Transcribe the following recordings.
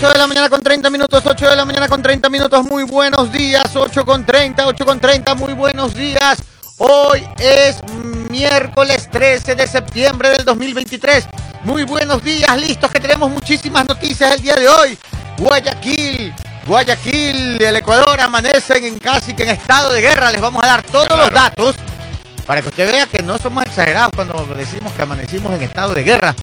8 de la mañana con 30 minutos, 8 de la mañana con 30 minutos, muy buenos días, 8 con 30, 8 con 30, muy buenos días. Hoy es miércoles 13 de septiembre del 2023. Muy buenos días, listos que tenemos muchísimas noticias el día de hoy. Guayaquil, Guayaquil, el Ecuador amanecen en casi que en estado de guerra. Les vamos a dar todos los datos para que usted vea que no somos exagerados cuando decimos que amanecimos en estado de guerra.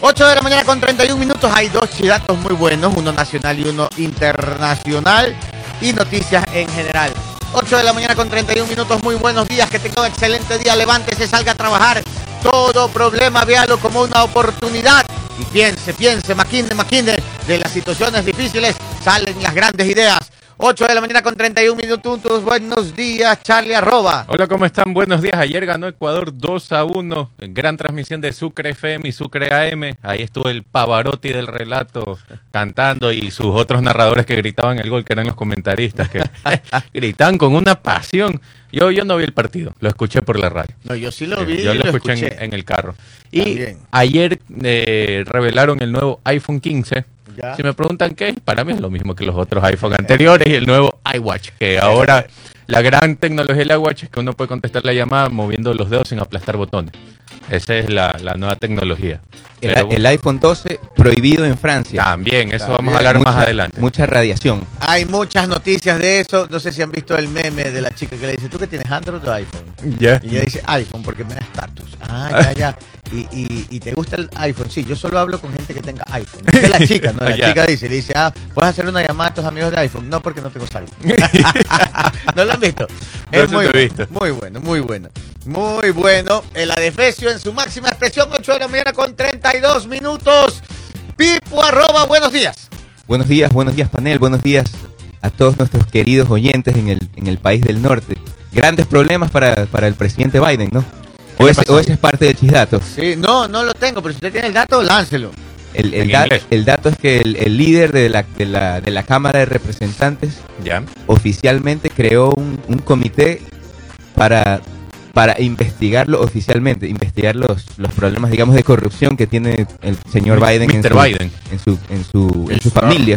8 de la mañana con 31 minutos. Hay dos datos muy buenos, uno nacional y uno internacional. Y noticias en general. 8 de la mañana con 31 minutos. Muy buenos días. Que tenga un excelente día. Levántese, salga a trabajar. Todo problema, véalo como una oportunidad. Y piense, piense, maquine, maquine. De las situaciones difíciles salen las grandes ideas. 8 de la mañana con 31 minutos. Buenos días, Charlie Arroba. Hola, ¿cómo están? Buenos días. Ayer ganó Ecuador 2 a 1 en gran transmisión de Sucre FM y Sucre AM. Ahí estuvo el Pavarotti del relato cantando y sus otros narradores que gritaban el gol, que eran los comentaristas, que gritaban con una pasión. Yo, yo no vi el partido, lo escuché por la radio. No, yo sí lo vi. Yo lo, lo escuché, en- el carro. Y También. ayer eh, revelaron el nuevo iPhone 15. Si me preguntan qué, para mí es lo mismo que los otros iPhone anteriores y el nuevo iWatch, que ahora la gran tecnología del iWatch es que uno puede contestar la llamada moviendo los dedos sin aplastar botones. Esa es la, la nueva tecnología. El, Pero el iPhone 12 prohibido en Francia. también, eso También. vamos a hablar más adelante. Mucha radiación. Hay muchas noticias de eso. No sé si han visto el meme de la chica que le dice, ¿tú que tienes Android o iPhone? Ya. Y ella dice iPhone porque me da estatus. Ah, ya, ya. Y, y, y te gusta el iPhone. Sí, yo solo hablo con gente que tenga iPhone. Es la chica, ¿no? La chica dice, le dice, ah, puedes hacer una llamada a tus amigos de iPhone. No, porque no tengo iPhone. ¿No lo han visto? No, Es eso muy, te he bueno, visto. muy bueno, muy bueno. Muy bueno. El adefesio en su máxima expresión, 8 de la mañana con 32 minutos. Pipo arroba, buenos días. Buenos días, buenos días panel, buenos días a todos nuestros queridos oyentes en el, en el país del norte. Grandes problemas para, para el presidente Biden, ¿no? O ese, o ese es parte del chisdato. Sí, no, no lo tengo, pero si usted tiene el dato, láncelo. El, da- el dato es que el, el líder de la, de, la, de la Cámara de Representantes Ya. oficialmente creó un, un comité para, para investigarlo oficialmente, investigar los, los problemas, digamos, de corrupción que tiene el señor Biden, en su, Biden. en su, en su, en su familia.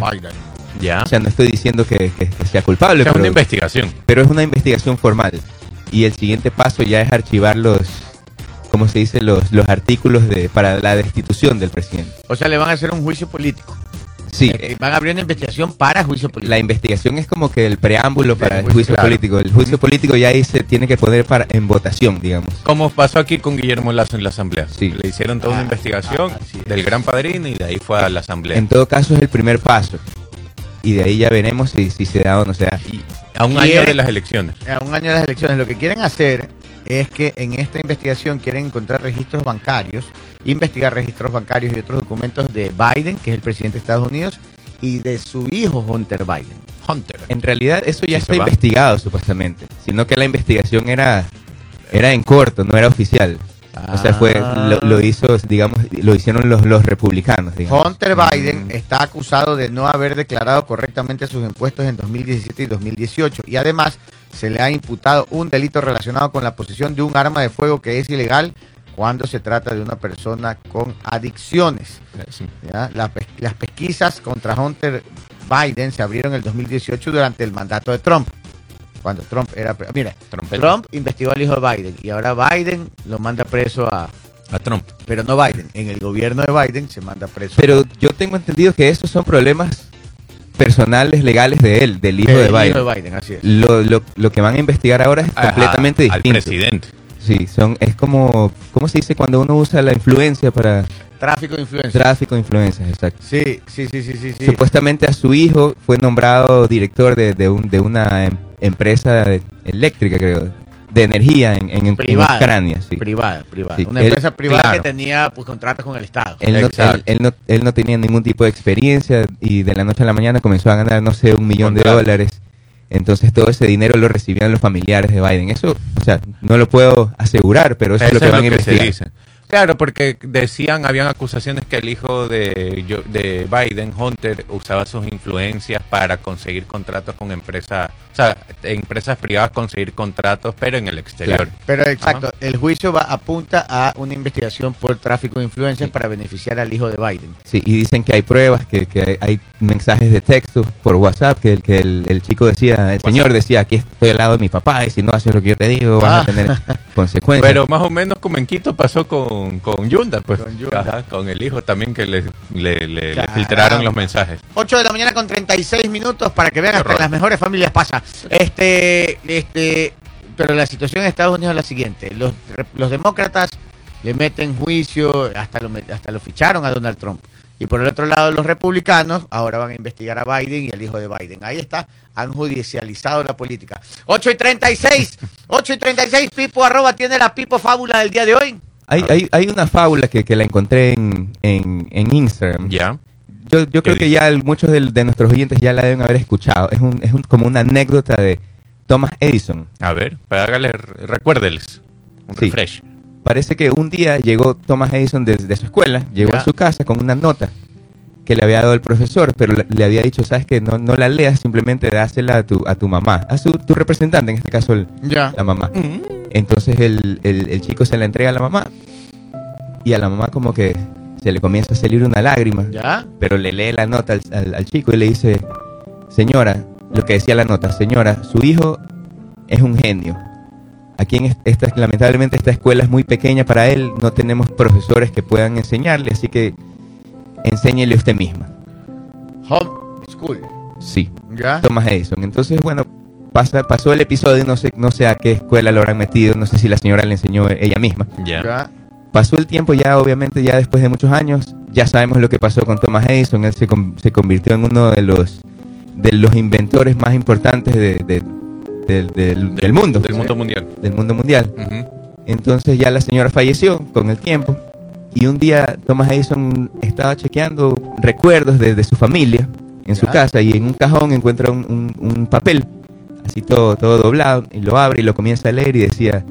Ya. O sea, no estoy diciendo que, que- que sea culpable, O sea, pero, una investigación. pero es una investigación formal. Y el siguiente paso ya es archivar los, ¿cómo se dice? Los, los artículos de, para la destitución del presidente. O sea, le van a hacer un juicio político. Sí, Eh, van a abrir una investigación para juicio político. la investigación es como que el preámbulo para el juicio, juicio claro. político. El juicio político ya ahí se tiene que poner para, en votación, digamos. Como pasó aquí con Guillermo Lazo en la asamblea. Sí. Le hicieron toda Ah, una investigación ah, es. del gran padrino y de ahí fue a la asamblea. En todo caso es el primer paso. Y de ahí ya veremos si, si se da o no se da. Y a un ¿Quiere- año de las elecciones. A un año de las elecciones, lo que quieren hacer es que en esta investigación quieren encontrar registros bancarios, investigar registros bancarios y otros documentos de Biden, que es el presidente de Estados Unidos, y de su hijo Hunter Biden. Hunter. En realidad eso ya Sí, está investigado supuestamente. Sino que la investigación era, era en corto, no era oficial. O sea, fue, lo, lo hizo, digamos, lo hicieron los, los republicanos, digamos. Hunter Biden está acusado de no haber declarado correctamente sus impuestos en 2017 y 2018 y además se le ha imputado un delito relacionado con la posesión de un arma de fuego que es ilegal cuando se trata de una persona con adicciones. Sí. ¿ya? La pes- las pesquisas contra Hunter Biden se abrieron en el 2018 durante el mandato de Trump. Cuando Trump era... Mira. Trump investigó al hijo de Biden y ahora Biden lo manda preso a... A Trump. Pero no Biden, en el gobierno de Biden se manda preso. Pero yo tengo entendido que estos son problemas personales, legales de él, del hijo El de Biden. hijo de Biden, así es. Lo, lo, lo que van a investigar ahora es completamente a- Al distinto. presidente. Sí, son, es como, ¿cómo se dice cuando uno usa la influencia para Tráfico de influencia. tráfico de influencias? Exacto. Sí, sí, sí, sí, sí. sí. Supuestamente a su hijo fue nombrado director de, de, un- de una em- empresa eléctrica, creo, de energía en, en, en Privada. Ucrania. Sí. Privada, privada. Sí, Una él- empresa privada claro. que tenía pues contratos con el Estado. Él no, él, él no, él no tenía ningún tipo de experiencia y de la noche a la mañana comenzó a ganar, no sé, un millón de dólares. Entonces todo ese dinero lo recibían los familiares de Biden. Eso, o sea, no lo puedo asegurar, pero eso, es lo que van a se investigar. dice. Claro, porque decían, habían acusaciones que el hijo de, de Biden, Hunter, usaba sus influencias para conseguir contratos con empresas, sea, empresas privadas conseguir contratos, pero en el exterior. Claro. Pero exacto, el juicio va apunta a una investigación por tráfico de influencias para beneficiar al hijo de Biden. Sí, y dicen que hay pruebas, que, que hay, mensajes de texto por WhatsApp, que, el- que el, el chico decía, el señor decía, aquí estoy al lado de mi papá y si no haces lo que yo te digo, vas Ah. a tener consecuencias. Pero más o menos como en Quito pasó con, con Yunda, pues. Con Yunda. Ajá, con el hijo también que le, le, le- le Caramba. filtraron los mensajes. 8 de la mañana con 36 minutos para que vean hasta en las mejores familias pasa. Este, este, pero la situación en Estados Unidos es la siguiente. Los, los demócratas le meten juicio, hasta lo, hasta lo ficharon a Donald Trump. Y por el otro lado, los republicanos ahora van a investigar a Biden y al hijo de Biden. Ahí está, han judicializado la política. 8 y 36, 8 y 36, Pipo arroba tiene la Pipo fábula del día de hoy. hay, hay, hay una fábula que, que la encontré en, en, en Instagram. Ya. Yo, yo creo que ya el- muchos del- de, nuestros oyentes ya la deben haber escuchado. Es, un, es un- como una anécdota de Thomas Edison. A ver, para hágale, recuérdeles. Un Sí. refresh. Parece que un día llegó Thomas Edison desde su escuela, llegó Ya. a su casa con una nota que le había dado el profesor, pero le, le había dicho, sabes que no, no la leas, simplemente dásela a tu, a tu mamá, a su, tu representante, en este caso el- Ya. la mamá. Entonces el, el- el chico se la entrega a la mamá y a la mamá como que se le comienza a salir una lágrima, ¿Ya? pero le lee la nota al, al- al chico y le dice, señora, lo que decía la nota, señora, su hijo es un genio. Aquí en est- esta, lamentablemente esta escuela es muy pequeña para él, no tenemos profesores que puedan enseñarle, así que enséñele usted misma. Home School. Sí, ¿Ya? Thomas Edison. Entonces, bueno, pasa, pasó el episodio, no sé, no sé a qué escuela lo habrán metido, no sé si la señora le enseñó ella misma. Ya. Pasó el tiempo ya, obviamente, ya después de muchos años, ya sabemos lo que pasó con Thomas Edison. Él se, con- se convirtió en uno de los de los inventores más importantes de- de- del- del, del mundo, Del mundo mundial. del mundo mundial. Entonces ya la señora falleció con el tiempo y un día Thomas Edison estaba chequeando recuerdos de, de su familia en su casa y en un cajón encuentra un, un- un papel así todo, todo doblado y lo abre y lo comienza a leer y decía,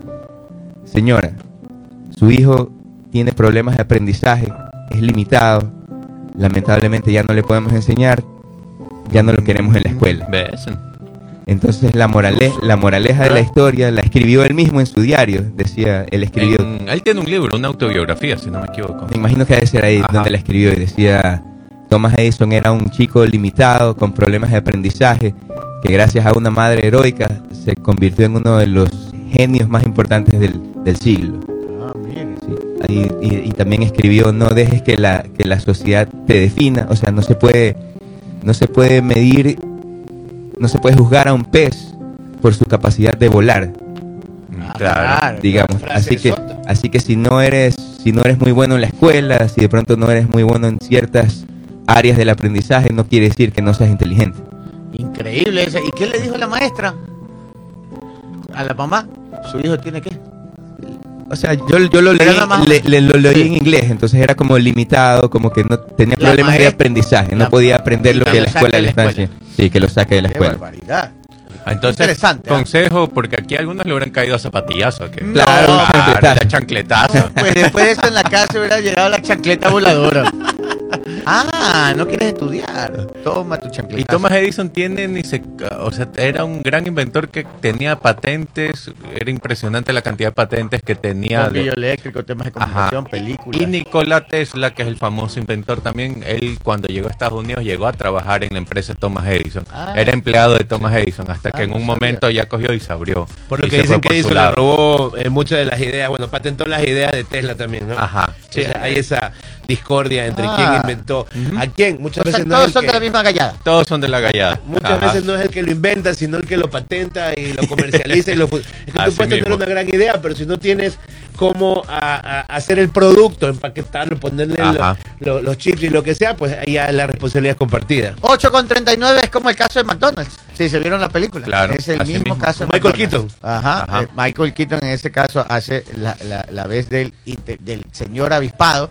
señora, su hijo tiene problemas de aprendizaje, es limitado, lamentablemente ya no le podemos enseñar, ya no lo queremos en la escuela. Entonces la, morale la moraleja de la historia la escribió él mismo en su diario, decía, él escribió, En- él tiene un libro, una autobiografía, si no me equivoco. me imagino que debe ser ahí Ajá. donde la escribió y decía, Thomas Edison era un chico limitado, con problemas de aprendizaje, que gracias a una madre heroica se convirtió en uno de los genios más importantes del, del siglo. Y, y- y también escribió, no dejes que la, que la sociedad te defina, o sea, no se puede, no se puede medir, no se puede juzgar a un pez por su capacidad de volar. Ah, Claro. digamos. Así que, así que si no eres, si no eres muy bueno en la escuela, si de pronto no eres muy bueno en ciertas áreas del aprendizaje, no quiere decir que no seas inteligente. Increíble ese. ¿Y qué le dijo la maestra? A la mamá. Su hijo tiene qué? O sea, yo, yo lo leí, nada más- le- le- lo leí en inglés, entonces era como limitado, como que no tenía La problemas de aprendizaje, no podía aprender lo que la escuela le está. Sí, que lo saque de la Qué escuela. barbaridad. Ah, Entonces, Interesante, ¿ah? consejo, porque aquí a algunos le hubieran caído a zapatillazo. Que, Claro, un chancletazo. ya chancletazo. Pues después de eso en la casa hubiera llegado la chancleta voladora. Ah, no quieres estudiar. Toma tu chancleta. Y Thomas Edison tiene ni se, o sea, era un gran inventor que tenía patentes, era impresionante la cantidad de patentes que tenía. de- Bombillo eléctrico, temas de comunicación, películas. Y Nikola Tesla, que es el famoso inventor también, él cuando llegó a Estados Unidos llegó a trabajar en la empresa Thomas Edison. Ah. Era empleado de Thomas Edison hasta que Ah, en no un sabía. momento ya cogió y se abrió. Por lo que dicen que Edison le robó eh, muchas de las ideas, bueno, patentó las ideas de Tesla también, ¿no? Ajá. Sí, hay esa discordia entre Ah. quién inventó a quién. Muchas O sea, veces no todos es son de la misma gallada. Todos son de la gallada. muchas Ajá. veces no es el que lo inventa, sino el que lo patenta y lo comercializa y lo Es que tú puedes tener una gran idea, pero si no tienes cómo a- a- hacer el producto, empaquetarlo, ponerle lo- Ajá. lo- los chips y lo que sea, pues ahí ya la responsabilidad es compartida. 8 con 39 es como el caso de McDonald's. Si se vieron la película. Claro, Es el mismo, mismo. caso de Michael McDonald's. Ajá. Ajá. eh, Michael Keaton en ese caso hace la, la, la vez del señor avispado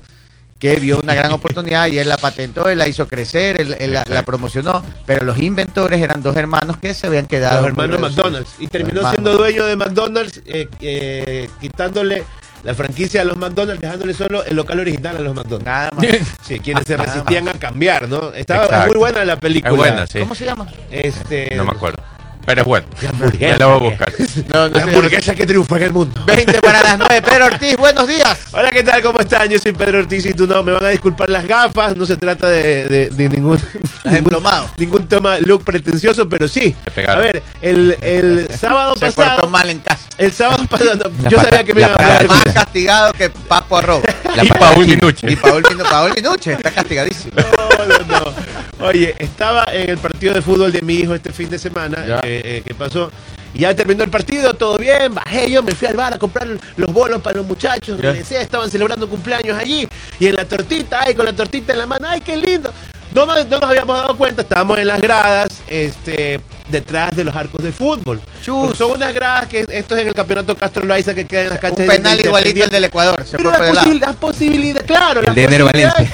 que vio una gran oportunidad y él la patentó, él la hizo crecer, él, él la, la promocionó, pero los inventores eran dos hermanos que se habían quedado. los hermanos McDonald's. Y terminó Hermanos. siendo dueño de McDonald's, eh, eh, quitándole la franquicia de los McDonald's, dejándole solo el local original a los McDonald's. Nada más. Sí, quienes se resistían a cambiar, ¿no? Estaba Exacto. muy buena la película. Es buena, sí. ¿Cómo se llama? Este, No me acuerdo. Pero es bueno. La hamburguesa. Me la voy a buscar. No, no La hamburguesa que triunfa en el mundo. 20 para las 9. Pedro Ortiz, buenos días. Hola, ¿qué tal? ¿Cómo están? Yo soy Pedro Ortiz y tú no. Me van a disculpar las gafas. No se trata de, de- de ningún, emplomado. ningún tema look pretencioso, pero sí. A ver, el, el sábado Se pasado. mal en casa. El sábado pasado. no, La yo pata- sabía que me la iban a hablar. Más castigado que Papo Arroz. y Paul Minuche. Y Paul, Paul Minuche está castigadísimo. No, no, no. Oye, estaba en el partido de fútbol de mi hijo este fin de semana Ya. eh, eh, que pasó. Y ya terminó el partido, todo bien, bajé yo, me fui al bar a comprar los bolos para los muchachos, regresé, estaban celebrando cumpleaños allí, y en la tortita, ay, con la tortita en la mano, ay, qué lindo. No, nos- no nos habíamos dado cuenta, estábamos en las gradas, este, detrás de los arcos de fútbol. Chus. Son unas gradas que esto es en el campeonato Castro Loaiza que queda en las Un canchas de- penal de igualito al del Ecuador. Se Pero fue la, el lado. posibil- la posibilidad, claro, El la de Ener Valencia.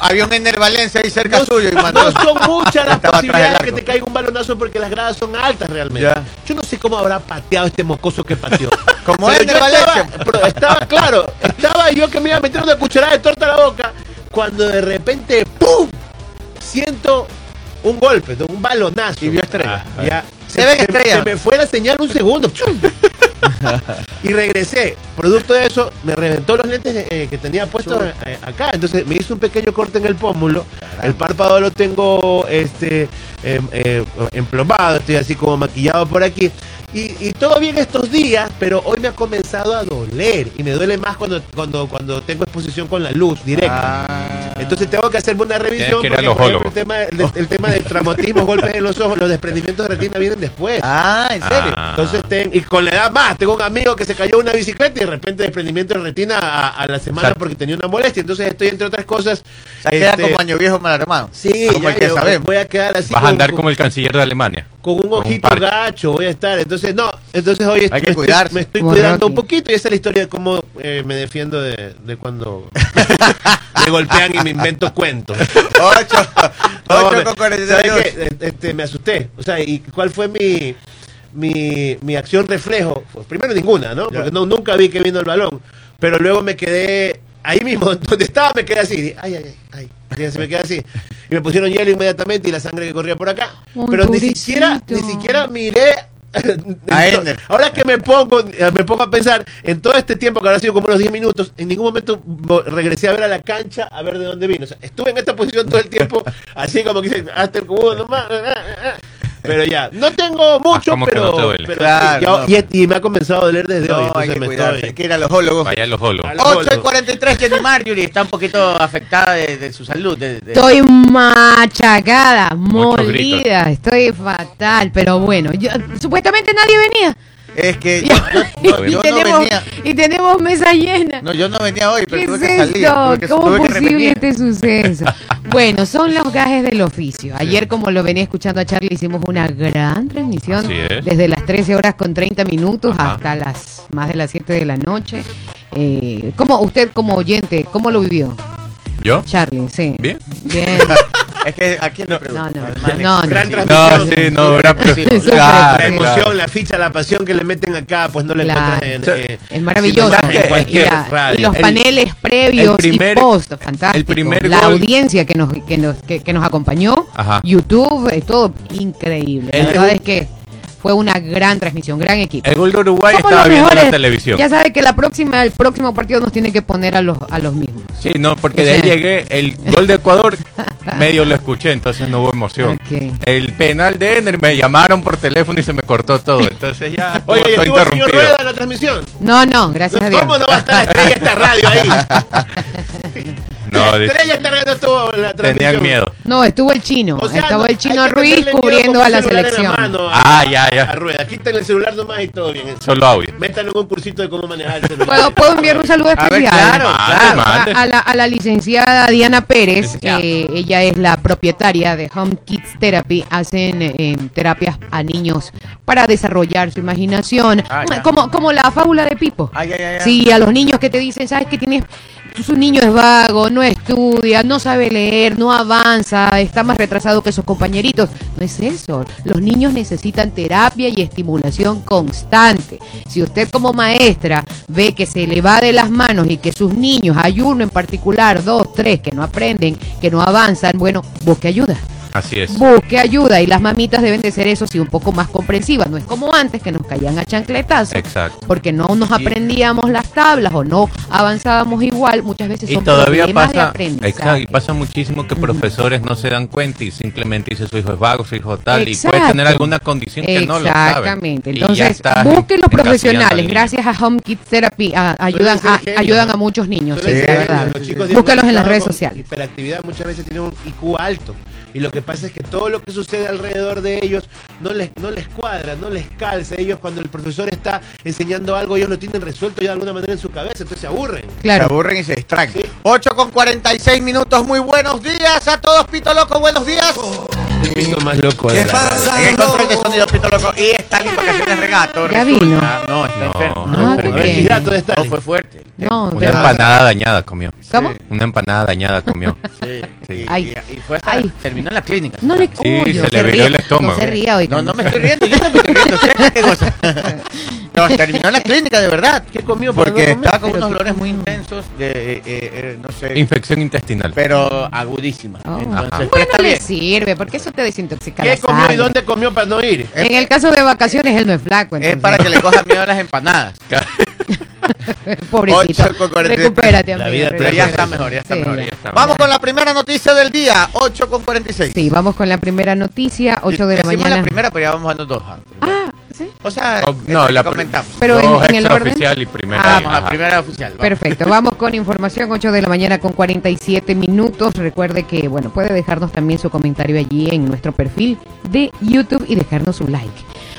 Había un Ener Valencia ahí cerca no, suyo y mandó. no son muchas las Estaba posibilidades de que te caiga un balonazo porque las gradas son altas realmente. Ya. Yo no sé cómo habrá pateado este mocoso que pateó. Como Pero Ener estaba, Valencia. pero estaba claro, estaba yo que me iba a meter una cucharada de torta a la boca cuando de repente ¡pum! Siento un golpe, ¿no? un balonazo. Y vio estrella. Ah, ya. Se ven estrellas. Se me fue la señal un segundo. ¡chum! y regresé. Producto de eso, me reventó los lentes eh, que tenía puestos eh, acá. Entonces me hizo un pequeño corte en el pómulo. El párpado lo tengo este eh, eh, emplomado, estoy así como maquillado por aquí. Y, y todo bien estos días, pero hoy me ha comenzado a doler. Y me duele más cuando, cuando, cuando tengo exposición con la luz directa. Ah. Entonces tengo que hacerme una revisión. Que porque, por ejemplo, el tema, el, el tema del traumatismo, golpes en los ojos, los desprendimientos de retina vienen después. Ah, ¿en serio? Ah. Entonces, ten- y con la edad más, tengo un amigo que se cayó una bicicleta y de repente desprendimiento de retina a, a la semana porque tenía una molestia. Entonces estoy, entre otras cosas. O sea, queda este, como año viejo mal armado. Sí, como ya, el que yo sabemos. voy a quedar así. Vas a andar como el canciller de Alemania. Con un ojito gacho voy a estar. Entonces, no, entonces hoy estoy, estoy, cuidarse. me estoy cuidando un poquito y esa es la historia de cómo eh, me defiendo de, de cuando me golpean y me invento cuentos. 8, No, 8 me- con ¿sabe 42. qué? Eh, Este, me asusté. O sea, ¿y cuál fue mi, mi, mi acción reflejo? Pues primero ninguna, ¿no? Porque no, nunca vi que vino el balón. Pero luego me quedé ahí mismo, donde estaba, me quedé así. Ay, ay, ay. ay. Así me quedé así. Y me pusieron hielo inmediatamente y la sangre que corría por acá. Pero ni siquiera, ni siquiera miré. A Ender. Ahora que me pongo, eh, me pongo a pensar en todo este tiempo que habrá sido como unos 10 minutos, en ningún momento regresé a ver a la cancha a ver de dónde vino. O sea, estuve en esta posición todo el tiempo, así como que dice, hasta el cubo nomás. Ah, ah, ah. Pero ya, no tengo mucho, como que pero, no te pero Claro, ya- no. y, y me ha comenzado a doler desde hoy. Hay que me cuidarse. estoy- Hay que ir a los ólogos. Vaya a los. Al- 8 y 43, Jenny Marjorie está un poquito afectada de, de su salud. de- de- Estoy machacada, molida, estoy fatal, pero bueno, yo- supuestamente nadie venía. Es que Y, yo, yo- y yo no tenemos, venía. y tenemos mesa llena. No, yo no venía hoy, pero ¿Qué tuve es que salir. esto? tuve que- ¿Cómo es posible este suceso? bueno, son los gajes del oficio. Ayer, como lo venía escuchando a Charlie, hicimos una gran transmisión Así es. desde las 13 horas con 30 minutos Ajá. hasta las más de las 7 de la noche. Eh, ¿Cómo usted como oyente, cómo lo vivió? ¿Yo? Charlie, sí. Bien. Bien. Es que aquí no, No, no, no, no. Gran sí. transmisión. No, sí, no, gran Sí, sí. Claro, La emoción, claro. la ficha, la pasión que le meten acá, pues no la Claro. encuentras en, eh, Es maravilloso. Y, los El- paneles previos el primer- y post, fantástico. el primer la gol- audiencia que nos, que nos, que, que nos acompañó, Ajá. YouTube, es todo increíble. La El- verdad es que fue una gran transmisión, gran equipo. El gol de Uruguay Somos estaba viendo mejores. la televisión. Ya sabe que la próxima, el próximo partido nos tiene que poner a los, a los mismos. Sí, no, porque de ahí llegué, el gol de Ecuador medio lo escuché, entonces no hubo emoción. El penal de Ener me llamaron por teléfono y se me cortó todo, entonces ya Oye, todo ¿y estuvo el señor interrumpido. Rueda en la transmisión? No, no, gracias a Dios. ¿Cómo no va a estar estrella esta radio ahí? No, estrella estuvo la tenían miedo. No, estuvo el chino. O sea, Estaba no- el chino Ruiz cubriendo a la selección. mano a- Ah, ya, ya. A Rueda. Quítale el celular nomás y todo bien. Solo audio. Métanlo en un cursito de cómo manejar el celular. ¿Puedo, puedo enviar un saludo A ver, especial? claro, Mande, claro. mande. a, a la, a la licenciada Diana Pérez, eh, ella es la propietaria de Home Kids Therapy, hacen eh, terapias a niños para desarrollar su imaginación, Ah, ya. como, como la fábula de Pipo. Ay, ay, ay. Sí, a los niños que te dicen, ¿sabes que tienes su niño es vago, no estudia, no sabe leer, no avanza, está más retrasado que sus compañeritos. No es eso. Los niños necesitan terapia y estimulación constante. Si usted como maestra ve que se le va de las manos y que sus niños, hay uno en particular, dos, tres, que no aprenden, que no avanzan, bueno, busque ayuda. Así es. Busque ayuda y las mamitas deben de ser eso sí un poco más comprensivas. No es como antes que nos caían a chancletazos Exacto. porque no nos aprendíamos las tablas o no avanzábamos igual. Muchas veces Y son todavía de pasa, aprendizaje. exacto, y pasa muchísimo que profesores no se dan cuenta y simplemente dice su hijo es vago, su hijo tal, y Exacto. puede tener alguna condición que no lo sabe. Exactamente. Y Entonces, busquen los profesionales. Gracias a Home Kids Therapy a- ayudan, a, ayudan ¿no? a muchos niños. Sí, genios, verdad. los Búscalos en las redes sociales. Hiperactividad muchas veces tienen un IQ alto. Y lo que pasa es que todo lo que sucede alrededor de ellos no les, no les cuadra, no les calza. Ellos cuando el profesor está enseñando algo, ellos lo tienen resuelto ya de alguna manera en su cabeza, entonces se aburren. Se Claro. aburren y se distraen. Sí. 8 con 46 minutos. Muy buenos días a todos, Pito Loco. Buenos días. El mismo más loco la radio. En el control de sonido, Pito Loco. Y está en vacaciones regato. Ya vino. No, está No, enfermo. no, Ah, qué de Stalin. No, fue fuerte. No, Una empanada dañada comió. ¿Cómo? Una empanada dañada comió. Sí. Sí. Ay. Y, y fue hasta- Ay. terminó en la clínica. No le Sí, Uy, se le viró el estómago. No se ría hoy. No, no me estoy riendo, yo no me estoy riendo. ¿Usted qué cosa? No, terminó en la clínica, de verdad. ¿Qué comió? para Porque estaba con unos dolores muy intensos, de, eh, eh, no sé, Infección intestinal. pero agudísima. Oh. Entonces, Bueno, le bien. sirve, porque eso te desintoxica ¿Qué la comió y dónde comió para no ir? En el caso de vacaciones, él no es flaco. Es para que le coja miedo a las empanadas. Pobrecito. Ocho con. Recupérate, La amigo, vida Pero ya está mejor, ya está Sí, mejor. ya. Está. Vamos con la primera noticia del día, 8 con 46. Sí, vamos con la primera noticia, 8 de la mañana. la primera, pero ya vamos dando dos antes. Ah, sí. O sea, Oh, esto no, la comentamos. Pero en- en el orden. extraoficial y primera. Ah, Vamos a Ajá. primera oficial. vamos. Perfecto, vamos con información 8 de la mañana con 47 minutos. Recuerde que, bueno, puede dejarnos también su comentario allí en nuestro perfil de YouTube y dejarnos su like.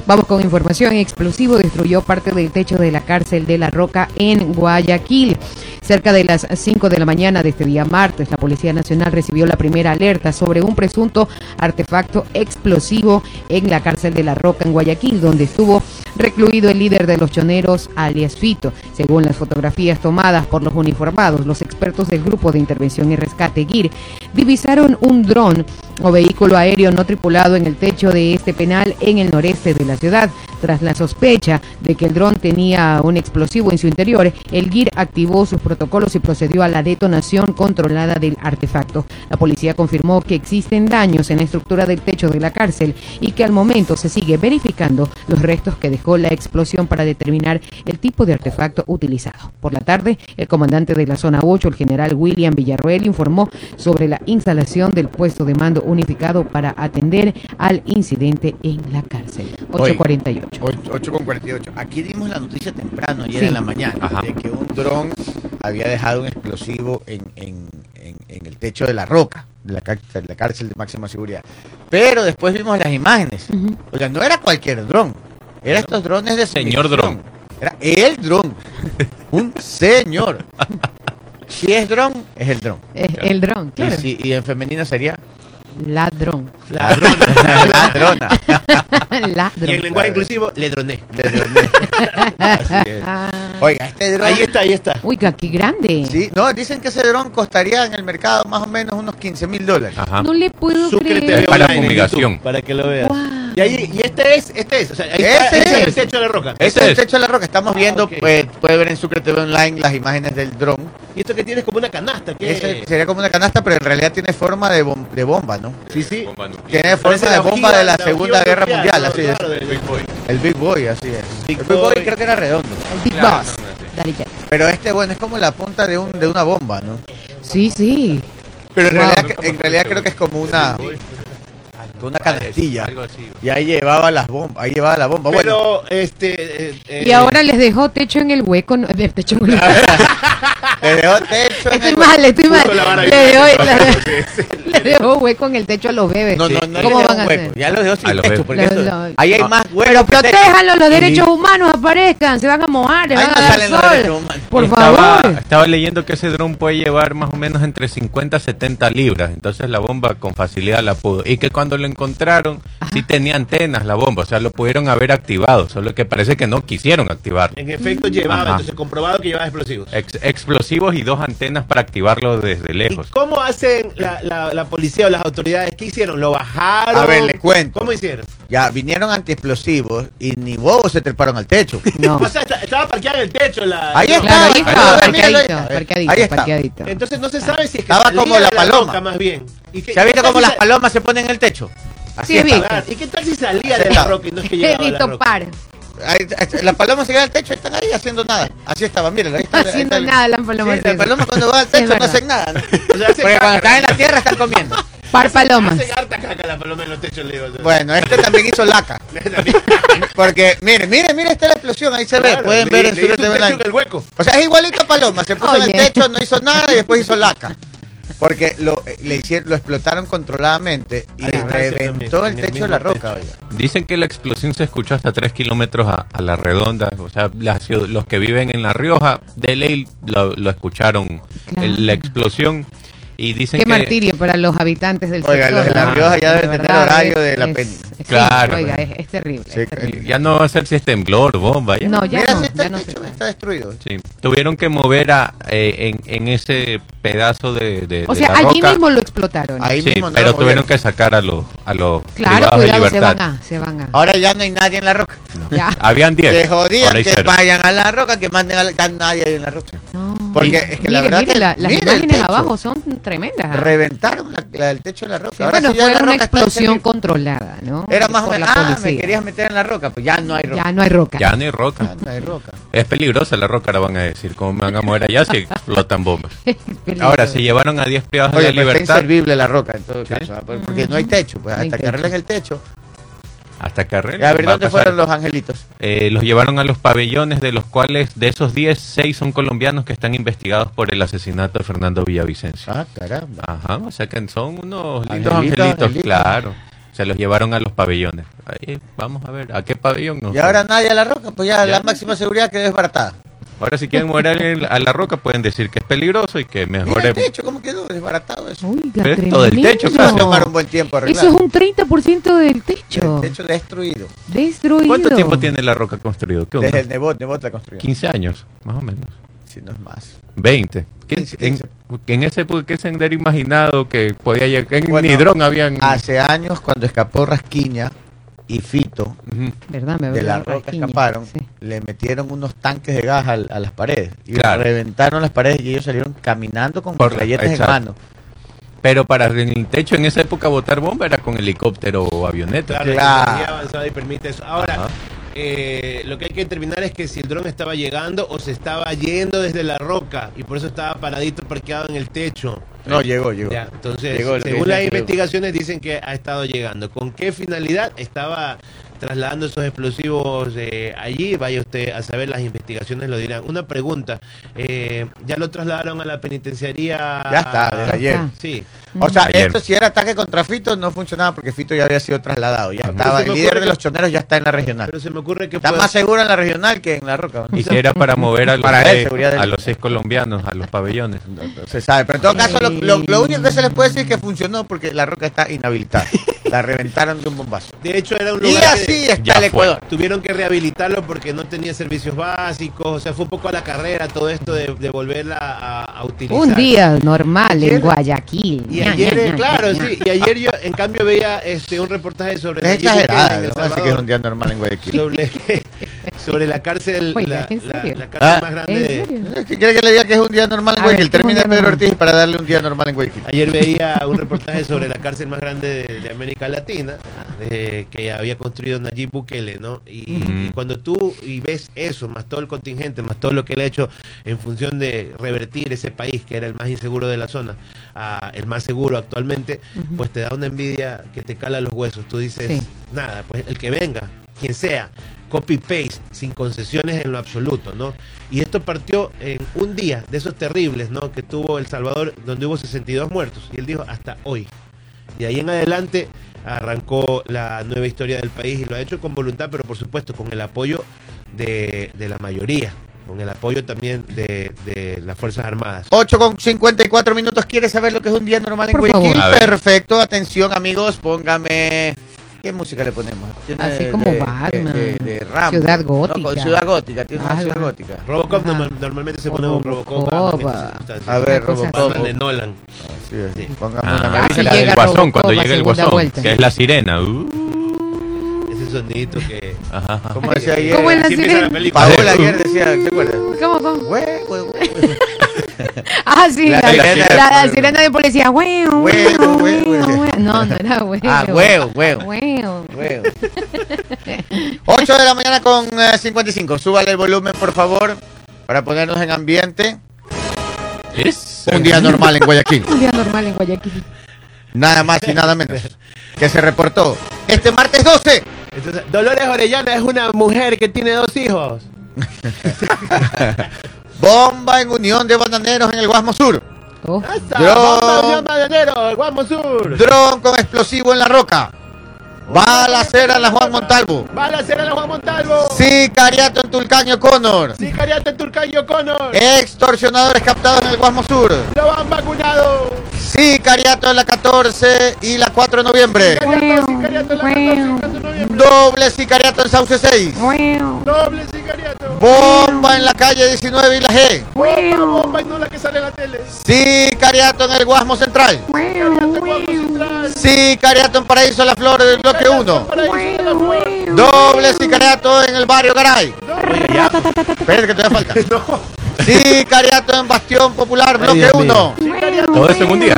Vamos con información. Explosivo destruyó parte del techo de la cárcel de La Roca en Guayaquil. Cerca de las 5 de la mañana de este día martes, la Policía Nacional recibió la primera alerta sobre un presunto artefacto explosivo en la cárcel de La Roca en Guayaquil, donde estuvo recluido el líder de los choneros, alias Fito. Según las fotografías tomadas por los uniformados, los expertos del Grupo de Intervención y Rescate GIR divisaron un dron o vehículo aéreo no tripulado en el techo de este penal en el noreste de la ciudad. Tras la sospecha de que el dron tenía un explosivo en su interior, el GIR activó sus protocolos y procedió a la detonación controlada del artefacto. La policía confirmó que existen daños en la estructura del techo de la cárcel y que al momento se sigue verificando los restos que dejó la explosión para determinar el tipo de artefacto utilizado. Por la tarde, el comandante de la zona 8, el general William Villarroel, informó sobre la instalación del puesto de mando unificado para atender al incidente en la cárcel. 848. 8 con 48. Aquí dimos la noticia temprano, ayer Sí. en la mañana, Ajá. de que un dron había dejado un explosivo en, en- en- en el techo de la roca, de la, cárcel, la cárcel de máxima seguridad. Pero después vimos las imágenes. O sea, no era cualquier dron. Era estos drones de Señor dron. Era el dron. un señor. Si es dron, es el dron. Eh, el dron, claro. Y, si- y en femenino sería Ladrón. ladrona. ladrona. Ladrón. Y en lenguaje inclusivo, le droné. De drones. Así es. Ah. Oiga, este dron. Ahí está, ahí está. Uy, qué grande. Sí, no, dicen que ese dron costaría en el mercado más o menos unos 15 mil dólares. Ajá. No le puedo Suscríbete creer. Es para en fumigación. Para que lo veas. Y, ahí, y este es, este es. O sea, ahí Ese está, es el es. techo de la roca. Ese es el es. techo de la roca. Estamos viendo, ok. pues, puede ver en Sucre TV Online las imágenes del dron. Y esto que tienes como una canasta. ¿qué? Ese sería como una canasta, pero en realidad tiene forma de, bom- de bomba, ¿no? Sí, sí. Nuclear. Tiene forma de bomba de la Segunda Guerra Mundial, ¿no? así es. Claro, del- El Big Boy, así es. Big el Big Boy Boy. creo que era redondo. El Big Boss. no, no, sí. Pero este, bueno, es como la punta de, un, de una bomba, ¿no? Sí, sí. Pero en realidad, en realidad creo que es como una, una canastilla. Algo así. Y ahí llevaba las bombas, ahí llevaba la bomba. Bueno, este. eh, eh, Y ahora les dejó techo en el hueco. No, eh, techo en el hueco. le dejó techo en Estoy el- mal, estoy mal. La. Le dejó, le- le dejó hueco en el techo a los bebés. No, no, no ¿Cómo le van a hueco. hacer? Ya lo dejó sin A los techo, bebés. porque Lo- eso- lo- ahí hay más hueco. Pero que techo. protéjanlo, los derechos humanos aparezcan, se van a mojar, le Ahí van no a dar los sol. Por estaba, favor. estaba leyendo que ese dron puede llevar más o menos entre 50 a 70 libras. Entonces la bomba con facilidad la pudo. Y que cuando lo encontraron, sí tenía antenas la bomba, o sea, lo pudieron haber activado, solo que parece que no quisieron activarlo. En efecto llevaba, Ajá. entonces comprobado que llevaba explosivos. Ex- explosivos y dos antenas para activarlo desde ¿Y lejos. cómo hacen la, la, la policía o las autoridades? ¿Qué hicieron? ¿Lo bajaron? A ver, le cuento. ¿Cómo hicieron? Ya vinieron antiexplosivos y ni bobos se treparon al techo. No. O sea, está- estaba parqueada en el techo la... Ahí está. Claro, ahí ahí estaba, está, míralo, ahí parqueadito, está. parqueadito, Ahí está. parqueadito. Entonces no se sabe si es que Estaba salía como la paloma. más bien. ¿Y qué- ¿Se ha visto qué tal cómo si las sa- palomas se ponen en el techo? Así Sí, está. visto. Claro, ¿Y qué tal si salía Así de la roca y no es que llegaba a la Evito roca? par. Ahí- ahí- las palomas se quedan al techo y están ahí haciendo nada. Así estaban, miren. Ahí está, ahí Haciendo está nada las palomas. Sí, las palomas cuando van al Es techo no verdad. hacen nada. ¿no? O sea, hace Porque cuando están en la tierra están comiendo. Par palomas. Hacen harta caca la paloma en los techos, le digo. Bueno, este también hizo laca. Porque, miren, miren, miren, esta es la explosión, ahí se ve. Claro, Pueden le- ver en le en el hueco. O sea, es igualito a Paloma, se puso en el techo, no hizo nada y después hizo laca. Porque lo, le hicieron, lo explotaron controladamente y reventó también, el el techo de la roca. oiga. Dicen que la explosión se escuchó hasta 3 kilómetros a, a la redonda. O sea, los que viven en La Rioja de ley lo, lo escucharon, Claro. el- la explosión. Y dicen Qué que... martirio para los habitantes del Oiga, sector. los de La. Rioja ya De deben tener verdad, horario es- de la es- peli. sí, Claro. Oiga, es, es terrible. Sí, es terrible. Ya no va a ser si es temblor, bomba. ya No, ya Mira, no, si está ya no se- está destruido. Sí, tuvieron que mover a, eh, en, en ese pedazo de, de- O de sea, la allí roca. mismo lo explotaron. Ahí Sí, mismo no pero lo tuvieron que sacar a los a los Claro, privados de cuidado, se libertad. van a, se van a. Ahora ya no hay nadie en la roca. Ya. Habían 10. Que jodían ahora hay que cero. vayan a la roca, que manden a la, ya nadie hay en la roca. No. Porque es que la Mire, verdad mire, que- la- las mire el imágenes techo. abajo son tremendas. ¿ah? Reventaron la- la- el techo de la roca. Sí, Ahora bueno, sí ya fue la una está explosión controlada, ¿no? Era más o Por menos, la ah, me policía. querías meter en la roca, pues ya no hay roca. Ya no hay roca. Ya no hay roca. Ya no hay roca. Es peligrosa la roca, ahora van a decir. ¿Cómo me van a mover allá si explotan bombas? Ahora, se llevaron a 10 privados Oye, de está libertad inservible la roca en todo Sí. caso, ¿ah? Por- porque no hay techo, pues hasta que arreglen el techo. hasta carrera. a ver dónde fueron los angelitos. Eh, los llevaron a los pabellones, de los cuales de esos 10, 6 son colombianos que están investigados por el asesinato de Fernando Villavicencio. Ah, caramba. Ajá, o sea que son unos lindos Angelitos, angelitos, angelitos. claro. Se los llevaron a los pabellones. Ahí, vamos a ver, ¿a qué pabellón? No Y ahora nadie a la roca, pues ya, Ya. la máxima seguridad quedó desbaratada. Ahora si quieren mover a alguien a la roca pueden decir que es peligroso y que Mira mejor el es... techo, ¿cómo quedó desbaratado eso? Oiga, Pero es todo el tremendo. techo, a tomar un buen tiempo arreglar. Eso es un 30% del techo. El techo destruido. Destruido. ¿Cuánto tiempo tiene la roca construido? ¿Qué? Desde el Nebot, Nebot la construyó. 15 años, más o menos. Si no es más. 20. ¿Qué- 15, en, 15. en ese ¿qué sendero imaginado que podía llegar? En Bueno, Nidrón habían... Hace años, cuando escapó Rasquiña y Fito Ujú. ¿Verdad? Me de la roca escaparon, Sí. le metieron unos tanques de gas al- a, las paredes y Claro. reventaron las paredes y ellos salieron caminando con galletas en mano. Pero para en el techo en esa época botar bomba era con helicóptero o avioneta. Claro, y permite eso. Ahora, Ajá. Eh, lo que hay que determinar es que si el dron estaba llegando o se estaba yendo desde la roca y por eso estaba paradito parqueado en el techo. No, llegó, llegó. Ya, entonces, Llegó, según las investigaciones dicen que ha estado llegando. ¿Con qué finalidad estaba trasladando esos explosivos eh, allí? Vaya usted a saber, las investigaciones lo dirán. Una pregunta, eh, ¿ya lo trasladaron a la penitenciaría? Ya está, desde ayer. está. Sí. O sea, Ayer. esto si era ataque contra Fito no funcionaba porque Fito ya había sido trasladado. Ya Ajá. estaba, el líder de que- los choneros ya está en la regional. Pero se me ocurre que Está puede- más seguro en la regional que en la roca. ¿no? Y si era para mover a los, Para seis, él. a los seis colombianos, a los pabellones. No se sabe, pero en todo caso lo, lo- lo único que se les puede decir es que funcionó porque la roca está inhabilitada. La reventaron de un bombazo. De hecho, era un Y lugar que- así está Ya el fue. Tuvieron que rehabilitarlo porque no tenía servicios básicos, o sea, fue un poco a la carrera todo esto de, de volverla a, a utilizar. Un día normal Ayer- en Guayaquil. Y ayer, ña, ña, claro, ña, sí, y ayer yo en cambio veía este un reportaje sobre Es no así que es un día normal en Guayaquil. sobre, sobre la cárcel, Oiga, la, ¿en la- serio? la cárcel Ah. más ¿En grande que le diga que es un día normal en Guayaquil? ver, ¿cómo Termina Pedro normal? Ortiz para darle un día normal en Guayaquil. Ayer veía un reportaje sobre la cárcel más grande de, de América Latina eh, que había construido Nayib Bukele, ¿no? Y, y cuando tú y ves eso, más todo el contingente, más todo lo que él ha hecho en función de revertir ese país que era el más inseguro de la zona, a el más seguro actualmente, pues te da una envidia que te cala los huesos. Tú dices, Sí. nada, pues el que venga, quien sea, copy-paste, sin concesiones en lo absoluto, ¿no? Y esto partió en un día de esos terribles, ¿no? Que tuvo El Salvador, donde hubo 62 muertos. Y él dijo, hasta hoy. Y de ahí en adelante arrancó la nueva historia del país y lo ha hecho con voluntad, pero por supuesto con el apoyo de, de la mayoría, con el apoyo también de, de las Fuerzas Armadas. 8 con 54 minutos. ¿Quieres saber lo que es un día normal en Guayaquil? Perfecto. Atención, amigos. Póngame ¿qué música le ponemos? Tiene Así de- como de- Batman. De, de- de Rambo. Ciudad No, Gótica. con Ciudad Gótica, tiene una. Ciudad Gótica. Robocop Ajá. normal- normalmente se pone Robocop. Robocop, ah. A ver, Robocop. Batman de Nolan. Sí, sí. Póngame Ah, una, Ah, la- llega del guasón, Robocop cuando llega el guasón, vuelta. que es la sirena. Uh, Ese sonidito que. ajá, ajá. ¿Cómo decía ayer? ¿Cómo es la Así sirena? Paola ayer decía, ¿te acuerdas? ¿Cómo, cómo? Güey, güey, güey. Ah, sí, La sirena. la sirena de policía. Huevo, huevo, huevo. No, no era huevo. Ah, huevo, huevo. Huevo. Güey. 8 de la mañana con eh, 55. Súbale el volumen, por favor, para ponernos en ambiente. Es Un día normal en Guayaquil. Un día normal en Guayaquil. Nada más y nada menos. Que se reportó este martes 12. Entonces, Dolores Orellana es una mujer que tiene dos hijos. Bomba en unión de bananeros en el Guasmo Sur. Oh, ¡Esa! Yo- ¡Bomba Unión Bananero! ¡Guamo Sur! Dron con explosivo en la roca. Balacera en la Juan Montalvo. ¡Balacera en la Juan Montalvo! Sicariato en Tulcaño Connor. ¡Sicariato en Turcayo Connor! Extorsionadores captados en el Guasmo Sur. ¡Lo han vacunado! Sicariato en la 14 y la 4 de noviembre. ¡Sicariato, sicariato en la 14 y 4 de noviembre! Doble sicariato en Sauce 6. huevo. ¡Doble sicariato! Bomba en la calle 19 y la G. ¡Bomba, bomba! Y no la que sale en la tele. Sicariato en el Guasmo Central. ¡Sicariato en Guamo Central! Sicariato en Paraíso La Flor del bloque 1. La Flor. Doble sicariato en el barrio Garay. Espérate que todavía falta. Sicariato en Bastión Popular, bloque. 1. Todo eso en un día.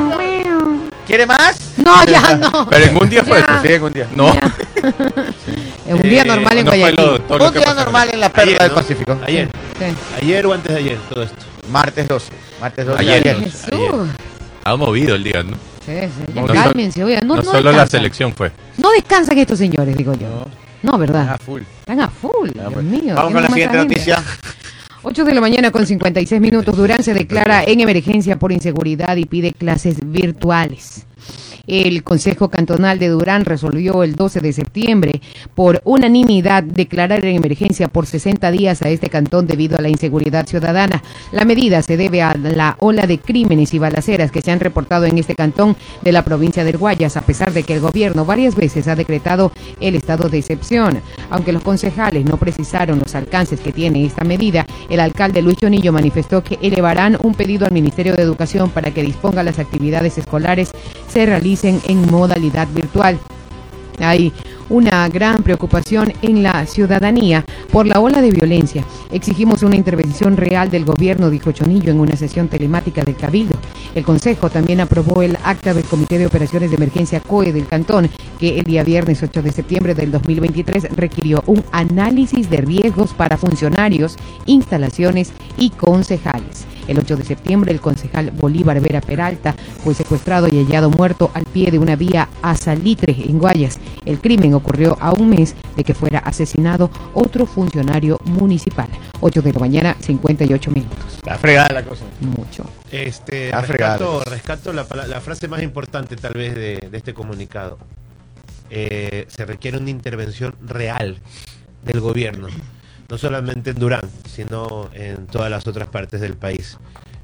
¿Quiere más? No, ya no. Pero en un día fue eso. Sí, en un día. No. Es un día normal en Guayaquil. Un día normal en la perla del. Pacífico. Ayer. Ayer o antes de ayer, todo esto. Martes 12. Martes 12. Ayer. Ayer. Jesús. Ha movido el día, ¿no? Sí, sí, ya No, cálmense, oigan. No, No, no solo la descansan. selección fue. No descansan estos señores, digo yo. No, ¿verdad? Ah, full. Están a full, Dios pues. mío. Vamos con la siguiente noticia. 8 de la mañana con 56 minutos. Durán se declara en emergencia por inseguridad y pide clases virtuales. El Consejo Cantonal de Durán resolvió el 12 de septiembre por unanimidad declarar en emergencia por 60 días a este cantón debido a la inseguridad ciudadana. La medida se debe a la ola de crímenes y balaceras que se han reportado en este cantón de la provincia del Guayas, a pesar de que el gobierno varias veces ha decretado el estado de excepción. Aunque los concejales no precisaron los alcances que tiene esta medida, el alcalde Luis Chonillo manifestó que elevarán un pedido al Ministerio de Educación para que disponga las actividades escolares se realicen en modalidad virtual. Hay una gran preocupación en la ciudadanía por la ola de violencia. Exigimos una intervención real del gobierno, dijo Chonillo en una sesión telemática del Cabildo. El Consejo también aprobó el acta del Comité de Operaciones de Emergencia COE del Cantón, que el día viernes 8 de septiembre del 2023 requirió un análisis de riesgos para funcionarios, instalaciones y concejales. El 8 de septiembre, el concejal Bolívar Vera Peralta fue secuestrado y hallado muerto al pie de una vía a Salitre, en Guayas. El crimen ocurrió a un mes de que fuera asesinado otro funcionario municipal. 8 de la mañana, 58 minutos. Está fregada la cosa. Mucho. Este, Está rescato, rescato la, frase más importante tal vez de, de este comunicado. Eh, se requiere una intervención real del gobierno, no solamente en Durán, sino en todas las otras partes del país.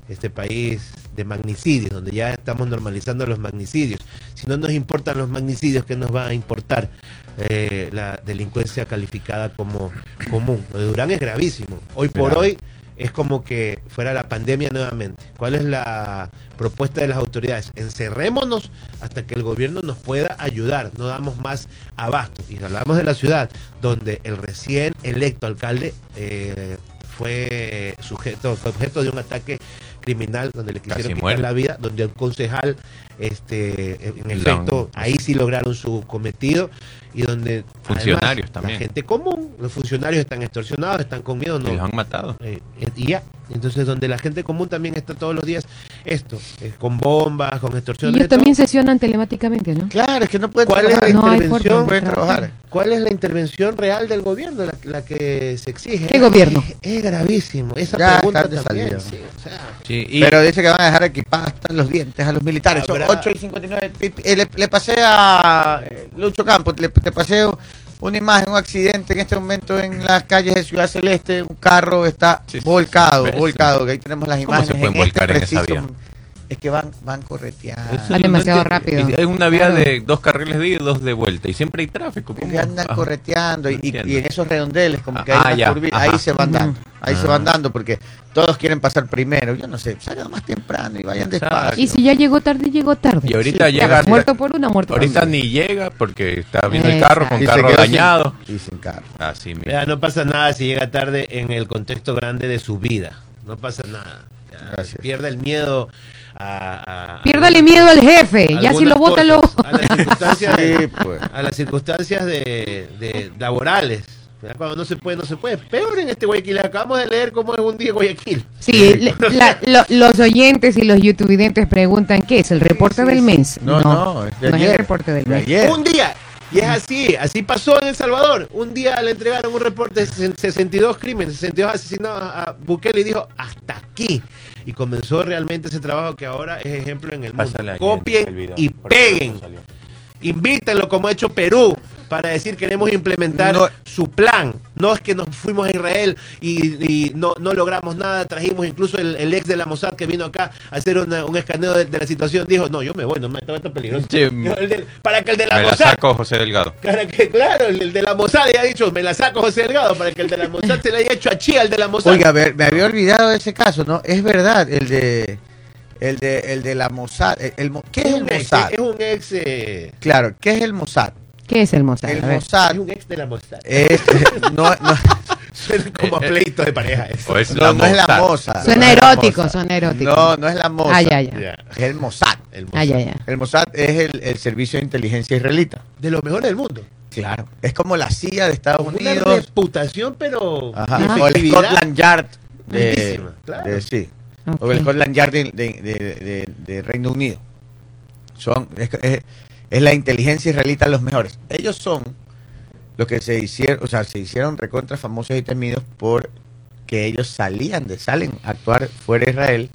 Este país de magnicidios, donde ya estamos normalizando los magnicidios. Si no nos importan los magnicidios, ¿qué nos va a importar eh, la delincuencia calificada como común? Lo de Durán es gravísimo. Hoy por hoy es como que fuera la pandemia nuevamente. ¿Cuál es la propuesta de las autoridades? Encerrémonos hasta que el gobierno nos pueda ayudar, no damos más abasto. Y hablamos de la ciudad, donde el recién electo alcalde eh, fue sujeto, fue objeto de un ataque criminal donde le Casi quisieron quitar muere. la vida, donde un concejal, este, en efecto, ahí sí lograron su cometido y donde Funcionarios además, también. la gente común, los funcionarios están extorsionados, están con miedo, no, Y los han matado. eh, y ya. Entonces, donde la gente común también está todos los días, esto, eh, con bombas, con Y extorsiones. ellos de todo. también sesionan telemáticamente, ¿no? Claro, es que no puede ¿Cuál es la trabajar. No hay intervención? pueden trabajar. ¿Cuál es la intervención real del gobierno, la, la que se exige? ¿Qué gobierno? Es, es gravísimo. Esa Ya pregunta también. salida. sí, o sea, Sí, y Pero dice que van a dejar equipadas hasta los dientes a los militares. Son Habrá- 8 y 59. Eh, Le, le pasé a eh, Lucho Campos, le, le pasé una imagen, un accidente en este momento en las calles de Ciudad Celeste. Un carro está Sí, volcado, sí. volcado. Que ahí tenemos las ¿Cómo imágenes. se pueden en este volcar en esa vía? Es que van, van correteando. Van demasiado rápido. Y Es una vía Claro. de dos carriles de ida y dos de vuelta. Y siempre hay tráfico. ¿cómo? andan Ah, correteando y, no y- y en esos redondeles como que Ah, hay curvi- ajá. ahí se van dando, ahí se Ah. van dando porque todos quieren pasar primero. Yo no sé, salgan más temprano y vayan Exacto. despacio. Y si ya llegó tarde, llegó tarde. Y ahorita Sí, llega. Muerto por una, muerto por Ahorita ni llega porque está viendo el carro con Y carro sin- dañado. y sin carro. Así mismo. Ya, no pasa nada si llega tarde en el contexto grande de su vida. No pasa nada. Ya, Gracias. Pierda el miedo a... a- Piérdale miedo al jefe. Ya si lo vota, lo. A las circunstancias, Sí, pues. a las circunstancias de, de laborales. Cuando no se puede, no se puede. Peor en este Guayaquil. Acabamos de leer cómo es un día Guayaquil. Sí, le- la- lo- los oyentes y los youtubidentes preguntan qué es el reporte Sí, del mes. No, no, es de no es el reporte del De mes. ayer. Un día. Y es así, así pasó en El Salvador. Un día le entregaron un reporte de 62 crímenes, 62 asesinados a Bukele y dijo, hasta aquí. Y comenzó realmente ese trabajo que ahora es ejemplo en el mundo. Pásale ahí el Copien video, y peguen. no. Invítenlo como ha hecho Perú para decir queremos implementar No. su plan. No es que nos fuimos a Israel y, y no, no logramos nada. Trajimos incluso el, el ex de la Mossad que vino acá a hacer una- un escaneo de, de la situación. Dijo, no, yo me voy, no me esto es peligroso. Sí, El del- para que el de la Me la saco José Delgado. Para que, claro, el, el de la Mossad ya ha dicho, me la saco José Delgado, para que el de la Mossad se le haya hecho a Chía al de la Mossad. Oiga, a ver, me había olvidado de ese caso, ¿no? Es verdad, el de el de el de la Mossad, el- el ¿qué es el un ex, Mossad? es un ex, eh, Claro, ¿qué es el Mossad? ¿Qué es el Mossad? El. Mossad es un ex de la Mossad. es no, no, Suena como a pleito de pareja eso. O es no, la no es la Mossad. Mossad. Suena es erótico, Mossad. suena erótico. No, no es la Mossad. Ah, ya, ya. Es el Mossad. el Mossad. Ah, ya, ya. El Mossad es el, el servicio de inteligencia israelita. De lo mejor del mundo. Claro. Es como la CIA de Estados Una Unidos. reputación, pero Ajá. O el. Scotland Yard de, claro. de- sí. O el Scotland Yard de, de- Reino Unido. Son, es, es- la inteligencia israelita los mejores. Ellos son los que se hicieron, o sea, se hicieron recontra famosos y temidos por que ellos salían de, salen a actuar fuera de Israel.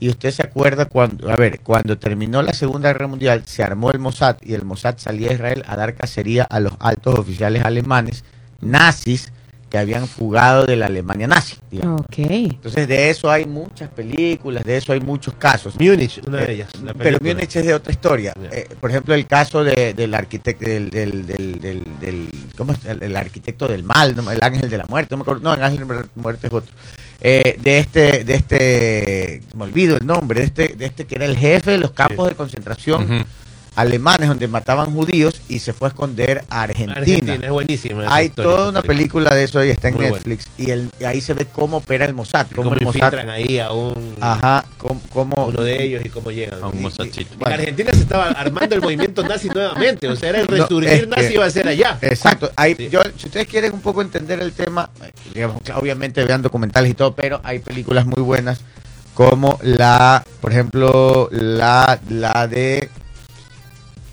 Y usted se acuerda cuando, a ver, cuando terminó la Segunda Guerra Mundial, se armó el Mossad y el Mossad salía a Israel a dar cacería a los altos oficiales alemanes nazis que habían fugado de la Alemania nazi. digamos. Ok. Entonces de eso hay muchas películas, de eso hay muchos casos. Múnich, una Eh, de ellas. la Pero. Múnich es de otra historia. Eh, por ejemplo, el caso de- del arquitecto del, del, del, del, del- ¿cómo es? El, el arquitecto del mal, no, el ángel de la muerte, no me acuerdo, no, el ángel de la muerte es otro. Eh, de este, de este, me olvido el nombre, de este, de este que era el jefe de los campos de concentración Ujú. Alemanes donde mataban judíos y se fue a esconder a Argentina. Argentina, es buenísima. Hay historia, toda una película de eso y está en Muy Netflix y, el, y ahí se ve cómo opera el Mossad, Y cómo cómo el Mossad, infiltran ahí a un ajá, cómo, cómo- uno de ellos y cómo llegan. A un Y- y- En Argentina se estaba armando el movimiento nazi nuevamente, o sea, era el No, resurgir es nazi que- iba a ser allá. Exacto. Hay, Sí. yo, si ustedes quieren un poco entender el tema, digamos, obviamente vean documentales y todo, pero hay películas muy buenas como la, por ejemplo, la, la de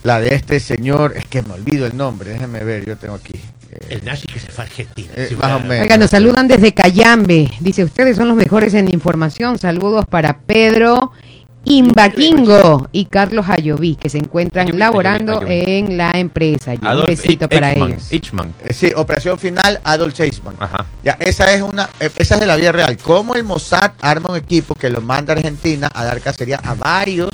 la de este señor, es que me olvido el nombre, déjenme ver, yo tengo aquí. eh, El nazi que se fue a Argentina. Eh, Sí, más o menos. Oiga, nos saludan desde Cayambe. Dice, ustedes son los mejores en información. Saludos para Pedro Imbaquingo y Carlos Ayoví, que se encuentran Ayoví, laborando Ayoví, en la empresa. Y un Adolf besito para ellos. Eh, sí, Operación Final Adolf Eichmann. Ajá. Ya, esa es una, eh, esa es de la vida real. Cómo el Mossad arma un equipo que lo manda a Argentina a dar cacería a varios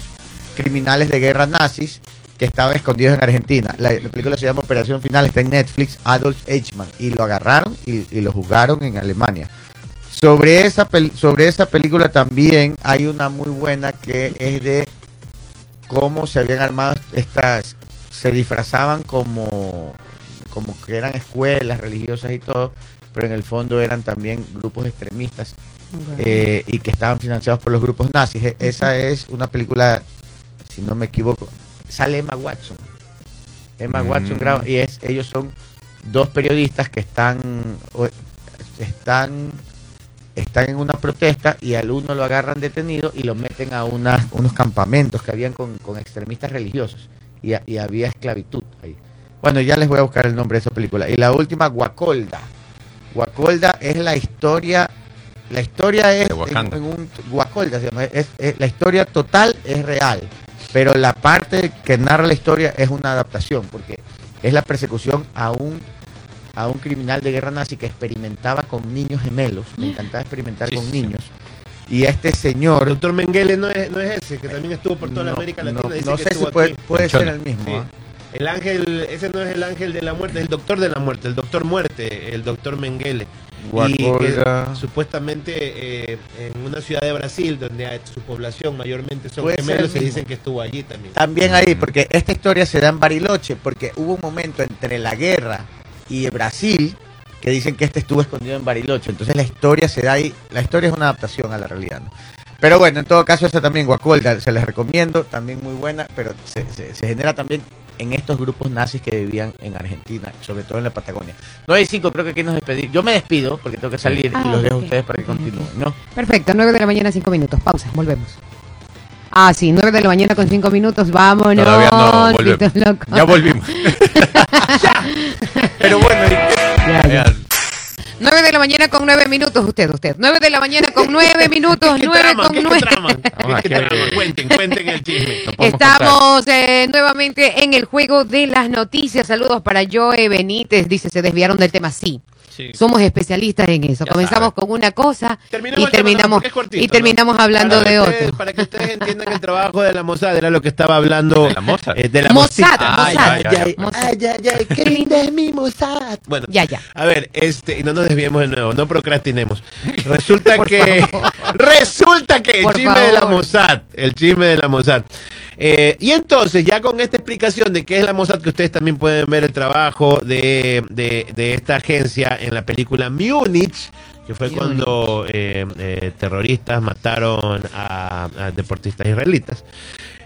criminales de guerra nazis que estaban escondidos en Argentina. La, la película se llama Operación Final, está en Netflix, Adolf Eichmann, y lo agarraron y, y lo juzgaron en Alemania. Sobre esa, sobre esa película también hay una muy buena que es de cómo se habían armado estas, se disfrazaban como, como que eran escuelas religiosas y todo, pero en el fondo eran también grupos extremistas eh, y que estaban financiados por los grupos nazis. E- Esa es una película, si no me equivoco, sale Emma Watson. Emma Mm. Watson graba y es, ellos son dos periodistas que están, están, están en una protesta y al uno lo agarran detenido y lo meten a unas, unos campamentos que habían con, con extremistas religiosos y, a- y había esclavitud ahí. Bueno, ya les voy a buscar el nombre de esa película. Y la última, Guacolda. Guacolda es la historia, la historia es en, en un Guacolda se llama, es- es- la historia total es real, pero la parte que narra la historia es una adaptación, porque es la persecución a un a un criminal de guerra nazi que experimentaba con niños gemelos, le encantaba experimentar Sí, con sí. niños. y este El señor, doctor Mengele no es, no es ese, que también estuvo por toda la no, América no- Latina. dice no que sé si estuvo puede, aquí. puede ser el mismo. Sí. ¿ah? El ángel, ese no es el ángel de la muerte, es el doctor de la muerte, el doctor muerte, el doctor Mengele. Y que Guacolga. supuestamente eh, en una ciudad de Brasil, donde hay- su población mayormente son gemelos, el se dicen que estuvo allí también. También ahí, porque esta historia se da en Bariloche, porque hubo un momento entre la guerra y Brasil que dicen que este estuvo escondido en Bariloche. Entonces la historia se da ahí, la historia es una adaptación a la realidad. ¿no? Pero bueno, en todo caso, esa también, Guacolda, se les recomiendo, también muy buena, pero se, se- se genera también en estos grupos nazis que vivían en Argentina, sobre todo en la Patagonia. 9 y 5, creo que aquí nos despedimos. Yo me despido porque tengo que salir Ah, y los dejo a ustedes para que continúen, ¿no? Perfecto, 9 de la mañana, 5 minutos. Pausa, volvemos. Ah, sí, 9 de la mañana con 5 minutos. Vámonos. Todavía no volvemos. Ya volvimos. Pero bueno, Ya, ya. 9 de la mañana con 9 minutos. Usted, usted. 9 de la mañana con 9 minutos. ¿Qué 9 trama? con ¿Qué, 9. trama? Vamos ¿Qué aquí. trama? Cuenten, cuenten el chisme. No Estamos eh, nuevamente en el juego de las noticias. Saludos para Joe Benítez. Dice, se desviaron del tema. Sí. Sí. somos especialistas en eso. Ya Comenzamos con una cosa y terminamos, cortito, y terminamos ¿no? hablando Para de ustedes- otro. Para que ustedes entiendan que el trabajo de la Mossad era lo que estaba hablando. ¿De la Mossad? eh, de la Mossad. Ay, ay, ay, ay, qué linda es mi Mossad. Bueno, Ya, ya. A ver, este, y no nos desviemos de nuevo, no procrastinemos. Resulta que, resulta que el Por chisme de la. Mossad, el chisme de la Mossad. Eh, y entonces, ya con esta explicación de qué es la Mossad, que ustedes también pueden ver el trabajo de, de, de esta agencia en la película Múnich, que fue cuando eh, eh, terroristas mataron a, a deportistas israelitas.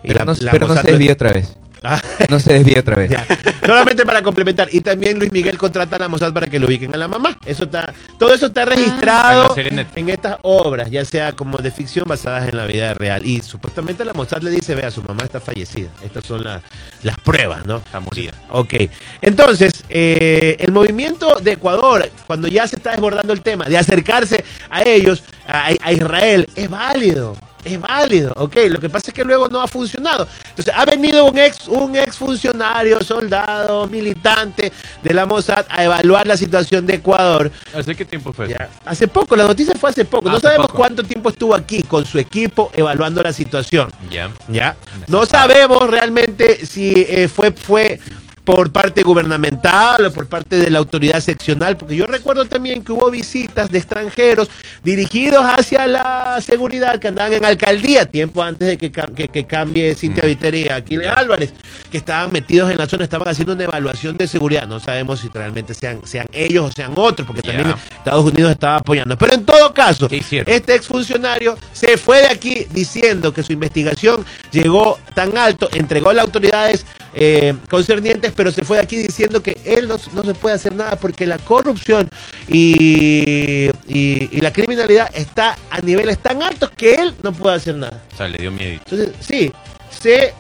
Y Pero, la- no, la pero no Mossad se desvíe otra vez. Ah. No se desvíe otra vez. Ya. Solamente para complementar. Y también Luis Miguel contrata a la Mossad para que lo ubiquen a la mamá. Eso está, todo eso está En registrado en estas obras, ya sea como de ficción basadas en la vida real. Y supuestamente la Mossad le dice, vea, su mamá está fallecida. Estas son la- las pruebas, ¿no? Está morida. Ok. Entonces, eh, el movimiento de Ecuador, cuando ya se está desbordando el tema, de acercarse a ellos, a, a Israel, es válido. Es válido, ok. Lo que pasa es que luego no ha funcionado. Entonces, ha venido un ex, un ex funcionario, soldado, militante de la Mossad a evaluar la situación de Ecuador. ¿Hace qué tiempo fue? Ya. Hace poco, la noticia fue hace poco. no Hace sabemos poco. cuánto tiempo estuvo aquí con su equipo evaluando la situación. Ya. ¿ya? No sabemos realmente si eh, fue, fue por parte gubernamental o por parte de la autoridad seccional, porque yo recuerdo también que hubo visitas de extranjeros dirigidos hacia la seguridad que andaban en alcaldía tiempo antes de que, que, que cambie Cintia Mm. Viteri y Aquiles Álvarez, que estaban metidos en la zona, estaban haciendo una evaluación de seguridad. No sabemos si realmente sean, sean ellos o sean otros, porque también. Estados Unidos estaba apoyando. Pero en todo caso, este exfuncionario se fue de aquí diciendo que su investigación llegó tan alto, entregó a las autoridades eh, concernientes, pero se fue de aquí diciendo que él no, no se puede hacer nada porque la corrupción y, y- y la criminalidad está a niveles tan altos que él no puede hacer nada. O sea, le dio miedo. Entonces, sí, se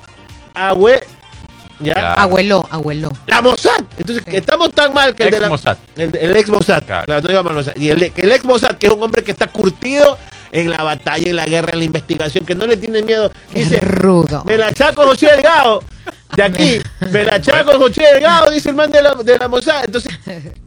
abue... ¿ya? Ya. Abuelo, abuelo. La Mossad. Entonces, Sí. estamos tan mal que el de la. El, el ex Mossad. Claro. Claro, no Mossad. Y el, el ex Mossad, que es un hombre que está curtido en la batalla, en la guerra, en la investigación, que no le tiene miedo, Es dice, rudo. me la chaco José Delgado. De aquí, me la chaco José Delgado, dice el man de la, de la Mossad. Entonces,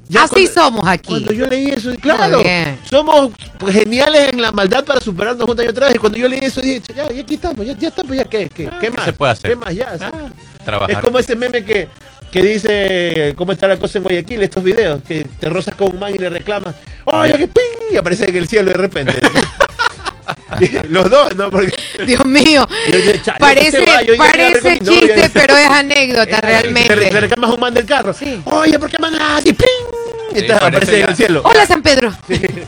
ya Así cuando- somos aquí. Cuando yo leí eso, claro, somos pues, geniales en la maldad para superarnos juntas y otra vez. Y cuando yo leí eso, dije, ya, ya aquí estamos, ya, ya estamos, ya, ¿qué, qué, Ah, qué ¿qué más? se puede hacer? ¿Qué más? Ya. Es Trabajar. como ese meme que, que dice cómo está la cosa en Guayaquil, estos videos, que te rozas con un man y le reclamas, ¡Oye, que ping! Y aparece en el cielo de repente. Los dos, ¿no? Porque Dios mío. yo dije, "Cha, yo Parece, va, yo parece agarré con mi novia". chiste, pero es anécdota realmente. Le, le reclamas un man del carro. Sí. Oye, ¿por qué mandas? Y ¡ping! Y Sí, entonces aparece en el cielo. Hola San Pedro.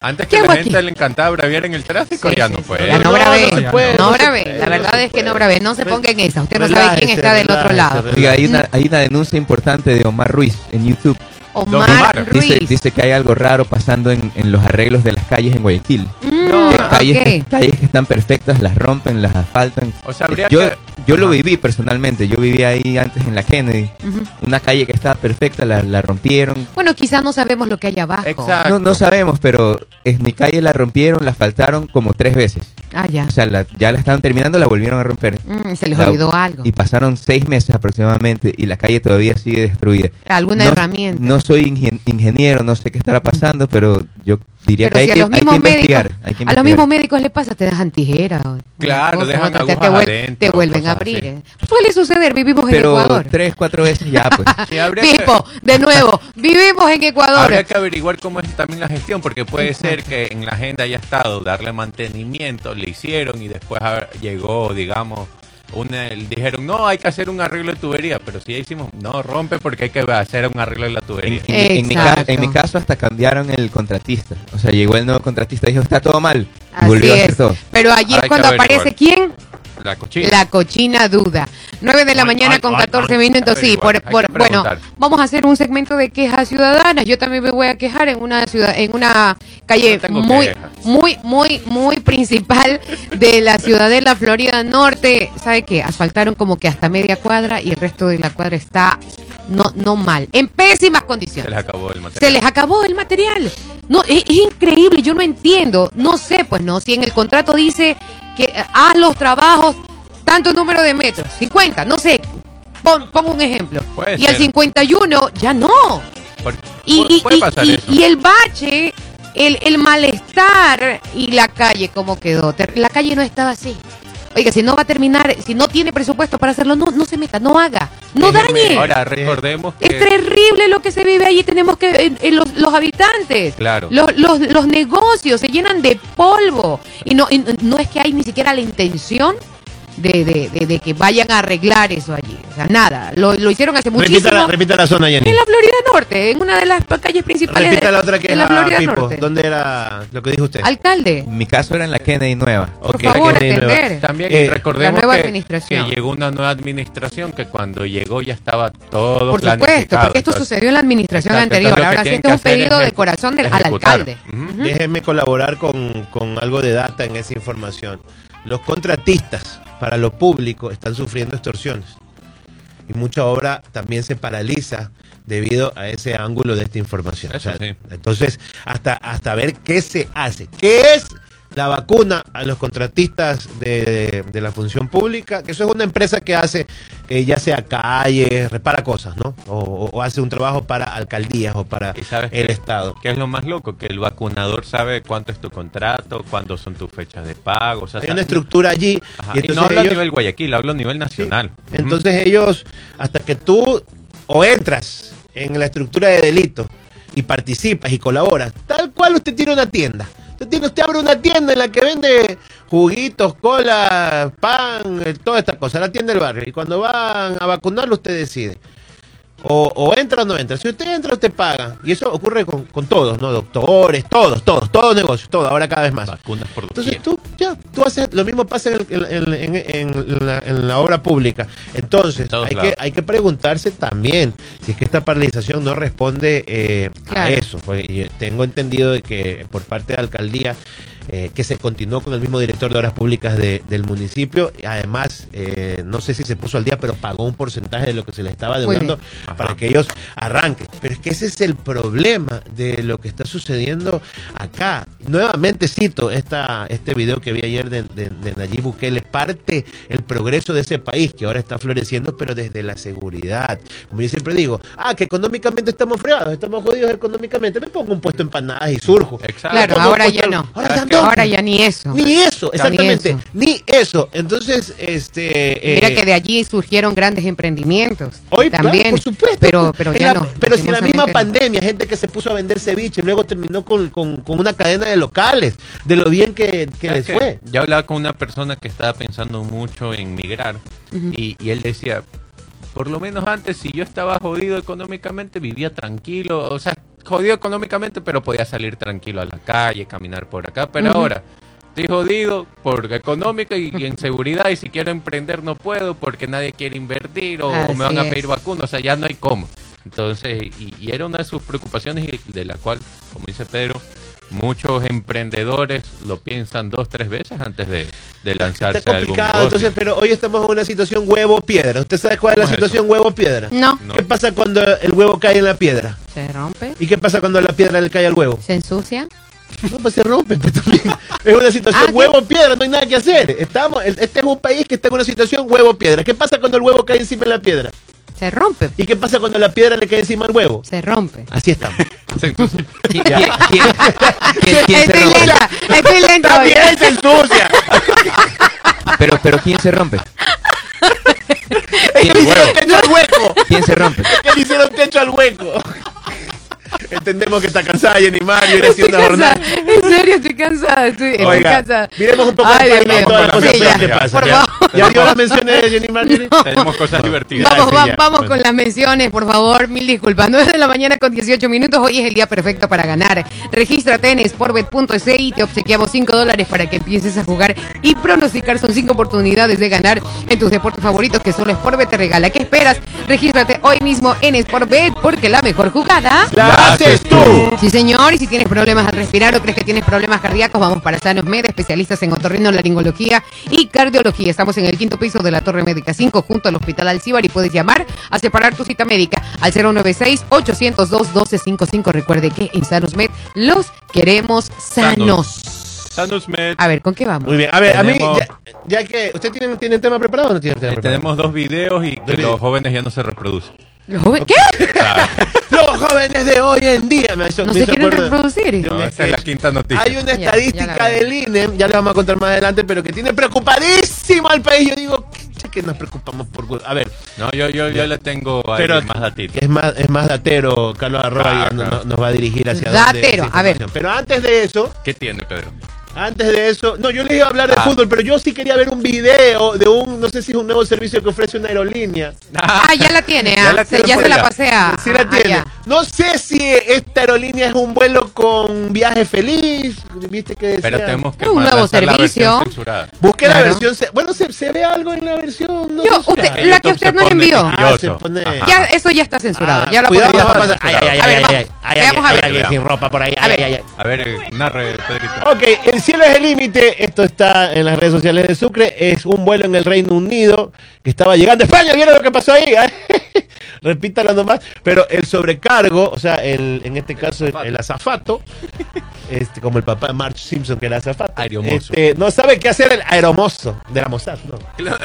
Antes ¿Qué que la aquí? gente le encantaba braviar en el tráfico, Sí, ya sí, no sí. puede. Ya no No, bravé. no puede, no bravé. puede, La verdad es que no bravé. No se ponga en esa. Usted no sabe quién está del otro lado. Oiga, hay una, hay una denuncia importante de Omar Ruiz en YouTube. Omar Omar, Dice, Ruiz. dice que hay algo raro pasando en, en los arreglos de las calles en Guayaquil. Mm, Que calles, ok. que, calles que están perfectas, las rompen, las asfaltan. O sea, habría yo, que- yo lo viví personalmente. Yo viví ahí antes en la Kennedy. Ujú. Una calle que estaba perfecta, la, la rompieron. Bueno, quizás no sabemos lo que hay abajo. Exacto. No, no sabemos, pero en mi calle la rompieron, la asfaltaron como tres veces. Ah, ya. O sea, la- ya la estaban terminando, la volvieron a romper. Mm, se les La- olvidó algo. Y pasaron seis meses aproximadamente y la calle todavía sigue destruida. Alguna no, herramienta. No soy ingen- ingeniero, no sé qué estará pasando, pero yo Diría Pero que hay si a que, hay que investigar. médicos, hay que a los investigar. mismos médicos les pasa, te dejan tijera. o- Claro, cosas, dejan otra, te, agujas vuel- adentro, te vuelven a abrir. así. eh. Suele suceder, vivimos en Pero Ecuador. tres, cuatro veces ya, pues. Sí, habría que- Pipo, de nuevo, vivimos en Ecuador. Habría que averiguar cómo es también la gestión, porque puede ser que en la agenda haya estado darle mantenimiento, le hicieron y después a- llegó, digamos, una, dijeron, no, hay que hacer un arreglo de tubería, pero si ya hicimos, no, rompe porque hay que hacer un arreglo de la En, tubería. en- en mi ca- Exacto. en mi caso hasta cambiaron el contratista. O sea, llegó el nuevo contratista y dijo, está todo mal. Y Así volvió a hacer es. todo. Pero allí Ahora es cuando aparece quién? La cochina. La cochina duda. 9 de la Ay, mañana ay, con ay, 14 ay. minutos. Sí, por, bueno, vamos a hacer un segmento de quejas ciudadanas. Yo también me voy a quejar en una ciudad, en una calle No muy, quejas. muy, muy, muy principal de la ciudad de la Florida Norte. ¿Sabe qué? Asfaltaron como que hasta media cuadra y el resto de la cuadra está no, no mal, en pésimas Se condiciones. les acabó el Se material. les acabó el material. No, es, es increíble, yo no entiendo. No sé, pues no, si en el contrato dice que eh, haz los trabajos tanto número de metros, 50, no sé. Pon, pongo un ejemplo. Puede y al ser. 51 ya no. Por- Y, puede- y- pasar y- eso. y el bache, el, el malestar y la calle como quedó. La calle no estaba así. Oiga, si no va a terminar, si no tiene presupuesto para hacerlo, no, no se meta, no haga, no Déjeme- dañe. Ahora, recordemos que... Es terrible lo que se vive ahí. Tenemos que. los, los habitantes. Claro. Los, los, los negocios se llenan de polvo. Y no, y no es que hay ni siquiera la intención de, de, de- de que vayan a arreglar eso allí. O sea, nada. Lo, lo hicieron hace muchísimo. Repita la, repita la zona, Jenny. En la Florida Norte, en una de las calles principales Repita de, la otra que es la Florida Pipo. Norte. ¿Dónde era lo que dijo usted? Alcalde, En mi caso era en la Kennedy Nueva. por Ok, favor, Kennedy Nueva. atender. También Eh, recordemos la nueva que, administración. que llegó una nueva administración que cuando llegó ya estaba todo Por supuesto, porque esto Entonces, sucedió en la administración exacto, anterior. Ahora sí, este es un pedido de corazón del, al alcalde. Ujú. Déjenme colaborar con, con algo de data en esa información. Los contratistas para lo público están sufriendo extorsiones. Y mucha obra también se paraliza debido a ese ángulo de esta información. Sí. Entonces, hasta, hasta ver qué se hace. ¿Qué es la vacuna a los contratistas de, de- de la función pública? Que eso es una empresa que hace, eh, ya sea calles, repara cosas, ¿no? O, o- hace un trabajo para alcaldías o para ¿Y sabes el qué? Estado. ¿Qué es lo más loco? Que el vacunador sabe cuánto es tu contrato, cuándo son tus fechas de pago. O sea, Hay una estructura allí. Ajá, Y no hablo a ellos- nivel Guayaquil, hablo a nivel nacional. Entonces ellos, hasta que tú o entras en la estructura de delito y participas y colaboras, tal cual usted tiene una tienda. Usted, abre una tienda en la que vende juguitos, cola, pan, eh, toda esta cosa, la tienda del barrio. Y cuando van a vacunarlo, usted decide. O, o entra o no entra. Si usted entra, usted paga. Y eso ocurre con, con todos, ¿no? Doctores, todos, todos, todos negocios, todo, ahora cada vez más. Vacunas por Entonces tú, ya, tú haces, lo mismo pasa en, el- en- en- en la, en la obra pública. Entonces, hay que, hay que preguntarse también si es que esta paralización no responde eh, a eso. Porque tengo entendido de que por parte de la alcaldía, eh, que se continuó con el mismo director de obras públicas de- del municipio. y Además, eh, no sé si se puso al día, pero pagó un porcentaje de lo que se le estaba deudando Ajá. para que ellos arranquen. Pero es que ese es el problema de lo que está sucediendo acá. Nuevamente cito esta, este video que vi ayer de, de, de Nayib Bukele, parte el progreso de ese país que ahora está floreciendo, pero desde la seguridad. Como yo siempre digo, ah, que económicamente estamos fregados, estamos jodidos económicamente, me pongo un puesto en empanadas y surjo. Exacto. Claro, ahora ya no. Ahora ya ¿Sabes no. Ahora ya ni eso. Ni eso, exactamente, Ni ni eso. Entonces, este... Mira eh, que de allí surgieron grandes emprendimientos. Hoy, claro, también. por supuesto. Pero, pero En ya la- no. Pero si la misma no. pandemia, gente que se puso a vender ceviche y luego terminó con, con- con una cadena de locales, de lo bien que, que les fue. Yo hablaba con una persona que estaba pensando mucho en migrar y, y él decía, por lo menos antes si yo estaba jodido económicamente vivía tranquilo, o sea, jodido económicamente pero podía salir tranquilo a la calle, caminar por acá, pero ahora estoy jodido por económica y, y en seguridad y si quiero emprender no puedo porque nadie quiere invertir o, o me van a pedir es. vacunas, o sea, ya no hay cómo. Entonces, y, y era una de sus preocupaciones y de la cual, como dice Pedro, muchos emprendedores lo piensan dos, tres veces antes de, de lanzarse Está a algún complicado, negocio. entonces, pero hoy estamos en una situación huevo-piedra. ¿Usted sabe cuál es la ¿Cómo es situación huevo-piedra? No, No. ¿Qué pasa cuando el huevo cae en la piedra? se rompe, ¿Y qué pasa cuando la piedra le cae al huevo? se ensucia. No, pues se rompe. pues, también. es una situación Ah, ¿sí? huevo-piedra, no hay nada que hacer. Estamos, este es un país que está en una situación huevo-piedra. ¿Qué pasa cuando el huevo cae encima de la piedra? Se rompe. ¿Y qué pasa cuando la piedra le cae encima al huevo? Se rompe. Así estamos. ¿Quién, quién- quién- quién- quién se Estoy rompe? lenta, estoy lenta hoy. También se ensucia. Pero, pero ¿quién se rompe? Es que le hicieron techo al hueco. ¿Quién se rompe? Es que le hicieron techo al hueco. Entendemos que está cansada Jenny Mario, y Estoy haciendo una jornada. En serio, estoy cansada. Estoy, estoy Oiga, cansada. miremos un poco Ay, de Dios mío. todas las Sí, cosas ya, pasan. por Ya, favor. ya dio las menciones de Jenny Mario. tenemos cosas divertidas. Vamos, va- vamos Bueno. con las menciones, por favor. Mil disculpas. 9 de la mañana con 18 minutos. Hoy es el día perfecto para ganar. Regístrate en sportbet.es y te obsequiamos 5 dólares para que empieces a jugar y pronosticar. Son 5 oportunidades de ganar en tus deportes favoritos que solo Sportbet te regala. ¿Qué esperas? Regístrate hoy mismo en Sportbet porque la mejor jugada. La haces tú. Sí, señor, y si tienes problemas al respirar o crees que tienes problemas cardíacos, vamos para Sanos Med, especialistas en otorrinolaringología y cardiología. Estamos en el quinto piso de la Torre Médica 5, junto al Hospital Alcibar, y puedes llamar a separar tu cita médica al 096-802-1255. Recuerde que en Sanos Med los queremos sanos. Sanus Med. A ver, ¿con qué vamos? Muy bien. A ver, a mí, ya, ya que. ¿Usted tiene, tiene tema preparado o no tiene tema Eh, preparado? tenemos dos videos y que los jóvenes ya no se reproducen. ¿Los jóvenes- ¿Qué? Los jóvenes de hoy en día me hizo- ¿No me se hizo quieren acuerdo- reproducir? No, esa es la quinta noticia. Hay una Ya, ya estadística veo. del INE, ya le vamos a contar más adelante, pero que tiene preocupadísimo al país. Yo digo, "Che, que nos preocupamos por. gu-". A ver, No, yo, yo, yo le tengo ahí Pero- más datitos. es más, es más datero, Carlos no- claro. no- nos va a dirigir hacia Datero, esa a ver. información. Pero antes de eso, ¿Qué tiene, Pedro? Antes de eso, no, yo les iba a hablar de Ah. fútbol, pero yo sí quería ver un video de un, no sé si es un nuevo servicio que ofrece una aerolínea. Ah, ya la tiene, Ya ah. la Se- tiene ya se la allá. pasé a. Sí la a- tiene. No sé si esta aerolínea es un vuelo con viaje feliz. Viste que Pero decía- tenemos que Un nuevo la servicio. censurada. Busqué la versión. Bueno, se, se ve algo en la versión. No Yo, sé. usted- la que usted nos envió. Ah. Ya, eso ya está censurado. Ah, ya la cuidado, podemos- va a pasar. Ay, ay, ay, A ver, ay, vamos. ay, ay, Veamos ay, a hay ver. alguien sin ropa por ahí. A ay, ver. ay, ay. A ver, eh, narre, Pedrito. Ok, el cielo es el límite. Esto está en las redes sociales de Sucre. Es un vuelo en el Reino Unido que estaba llegando a España. ¿Vieron lo que pasó ahí? Repítalo nomás. Pero el sobrecargo, o sea, el, en este caso el, el azafato, este, como el papá de Marge Simpson, que era azafato, este, no sabe qué hacer el aeromozo de la Mossad, no.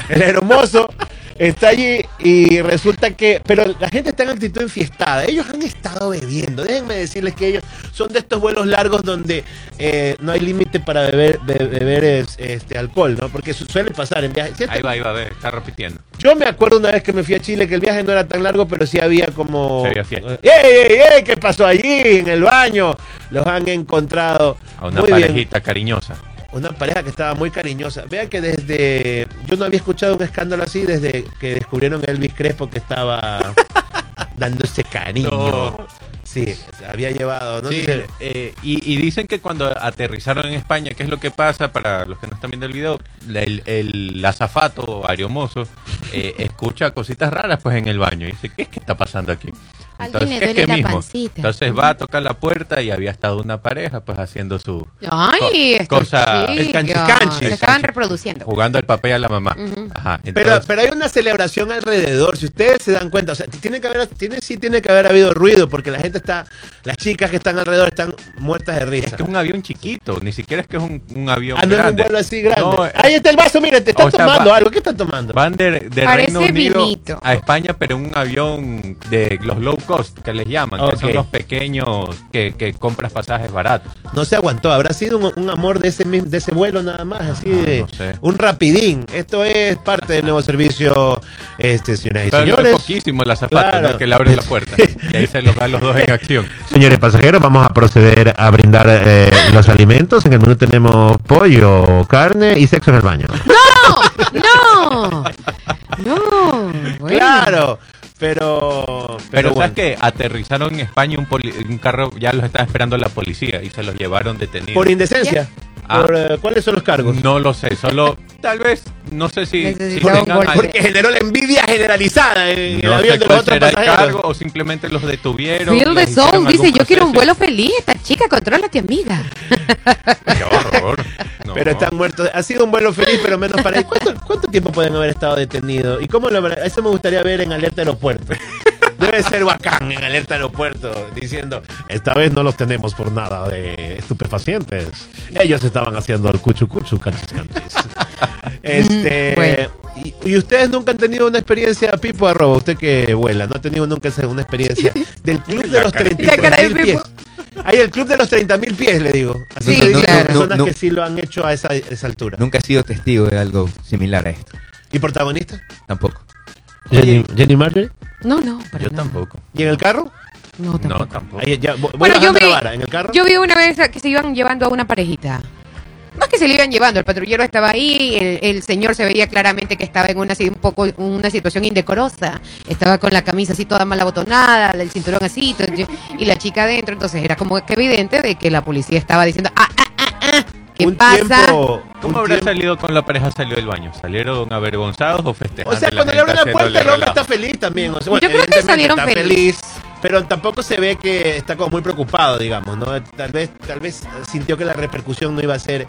El aeromozo está allí y resulta que, pero la gente está en actitud enfiestada. Ellos han estado bebiendo. Déjenme decirles que ellos son de estos vuelos largos donde eh, no hay límite para beber, be- beber es- este alcohol, ¿no? Porque su- suele pasar en viajes. Ahí va, ahí va, a ver, está repitiendo. Yo me acuerdo una vez que me fui a Chile que el viaje no era tan largo, pero sí había como. Sí había fiesta. ¡Ey, ey, ey! ¿Qué pasó allí en el baño? Los han encontrado. A una muy bien. parejita cariñosa. Una pareja que estaba muy cariñosa. Vean que desde. Yo no había escuchado un escándalo así desde que descubrieron a Elvis Crespo que estaba dándose cariño. No. Sí, había llevado. ¿no? Sí, eh, y, y dicen que cuando aterrizaron en España, ¿qué es lo que pasa para los que no están viendo el video? El, el azafato aeromozo eh, escucha cositas raras pues en el baño y dice, ¿qué es que está pasando aquí? Alguien le ¿qué es duele que la mismo? pancita. Entonces va a tocar la puerta y había estado una pareja pues haciendo su... Ay, Co- cosa- el canchi-canchi. Se estaban reproduciendo. jugando el papel a la mamá. Ajá. Pero, entonces- pero hay una celebración alrededor, si ustedes se dan cuenta, o sea, tiene que haber, tiene, sí tiene que haber habido ruido, porque la gente está, las chicas que están alrededor están muertas de es risa. que es un avión chiquito, ni siquiera es que es un, un avión Ah, no es un grande. vuelo así grande. No, eh, Ahí está el vaso, mire, te sea, tomando va- algo. ¿Qué están tomando? Van de, Reino Unido vinito. a España, pero en un avión de los low cost, que les llaman, Ok. que son los pequeños que, que compras pasajes baratos. No se aguantó, habrá sido un, un amor de ese de ese vuelo nada más, así Ah, de no sé. un rapidín. Esto es parte del nuevo servicio, este, señoras y Pero es señores. poquísimo el azafato, Claro. ¿no? que le abre la puerta. y ahí se los da a los dos en acción. Señores pasajeros, vamos a proceder a brindar eh, los alimentos. En el menú tenemos pollo, carne y sexo en el baño. No, no. Bueno. Claro, pero. Pero, bueno. ¿sabes qué? Aterrizaron en España un, poli- un carro, ya los estaba esperando la policía y se los llevaron detenidos. Por indecencia. Ah. Por, eh, ¿Cuáles son los cargos? No lo sé, solo tal vez, no sé si, tengan Porque generó la envidia generalizada en el avión de los otros pasajeros. cargo o simplemente los detuvieron. Feel the Soul dice, yo quiero un proceso". vuelo feliz. Esta chica, contrólate, amiga. Qué horror. No. Pero están muertos. Ha sido un vuelo feliz, pero menos para ellos. ¿Cuánto, cuánto tiempo pueden haber estado detenidos? ¿Y cómo lo Eso me gustaría ver en Alerta Aeropuerto. Debe ser bacán en Alerta Aeropuerto diciendo, esta vez no los tenemos por nada de estupefacientes. Ellos estaban haciendo el cuchu cuchu canchis canchis. Este, Bueno. Y, y ustedes nunca han tenido una experiencia, Pipo Arroba, usted que vuela, no ha tenido nunca una experiencia del club de los 33 cara de mil pies. Hay el club de los 30 mil pies, le digo. Así Sí, claro. personas No, no. que sí lo han hecho a esa, esa altura. Nunca he sido testigo de algo similar a esto. ¿Y protagonista? Tampoco. Jenny, Jenny Margaret. No, no, para Yo nada. tampoco. ¿Y en el carro? No, No, tampoco. tampoco. Ahí ya, voy Bueno, yo vi, la vara. ¿En el carro? yo vi una vez que se iban llevando a una parejita. No es que se le iban llevando, el patrullero estaba ahí, el, el señor se veía claramente que estaba en una, un poco, una situación indecorosa. Estaba con la camisa así toda mal abotonada, el cinturón así, y la chica adentro. Entonces era como que evidente de que la policía estaba diciendo, ah, ah, ah, ah, ¿qué Un pasa? tiempo- ¿Cómo un habrá tiempo- salido con la pareja salió del baño? ¿Salieron avergonzados o festejando? O sea, cuando le abren la puerta, el hombre está feliz también. O sea, Yo creo que evidentemente salieron está feliz. Pero tampoco se ve que está como muy preocupado, digamos, ¿no? Tal vez, tal vez sintió que la repercusión no iba a ser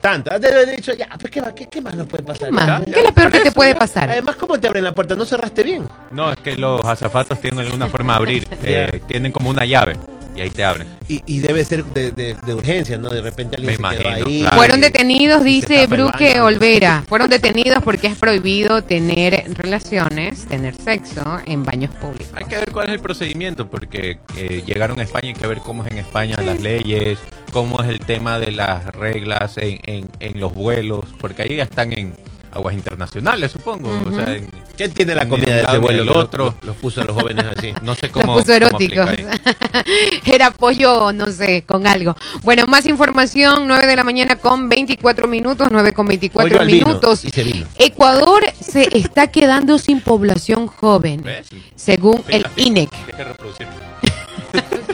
tanta. Debe haber dicho, ya, pues, ¿qué, más- qué, qué más nos puede pasar? ¿Qué más? Ya, ¿Qué ya, es lo peor que te puede ya. pasar? Además, ¿cómo te abren la puerta? ¿No cerraste bien? No, es que los azafatos tienen una forma de abrir. eh, tienen como una llave y ahí te abren. Y, y debe ser de, de- de urgencia, ¿no? De repente alguien Me se quedó imagino, ahí. claro. Fueron detenidos, dice Bruque. Olvera. Fueron detenidos porque es prohibido tener relaciones, tener sexo en baños públicos. Hay que ver cuál es el procedimiento, porque eh, llegaron a España, hay que ver cómo es en España las leyes, cómo es el tema de las reglas en, en, en los vuelos, porque ahí ya están en aguas internacionales, supongo. O sea, en- ¿Quién tiene la comida de ni vuelo? del Los- otro. Los, los puso a los jóvenes así. no sé Los cómo. puso cómo eróticos. Era pollo, no sé, con algo. Bueno, más información, 9 de la mañana con 24 minutos, 9 con 24 Pollo al vino, minutos. y se vino. Ecuador se está quedando sin población joven, ¿Ves? según el INEC. Deja de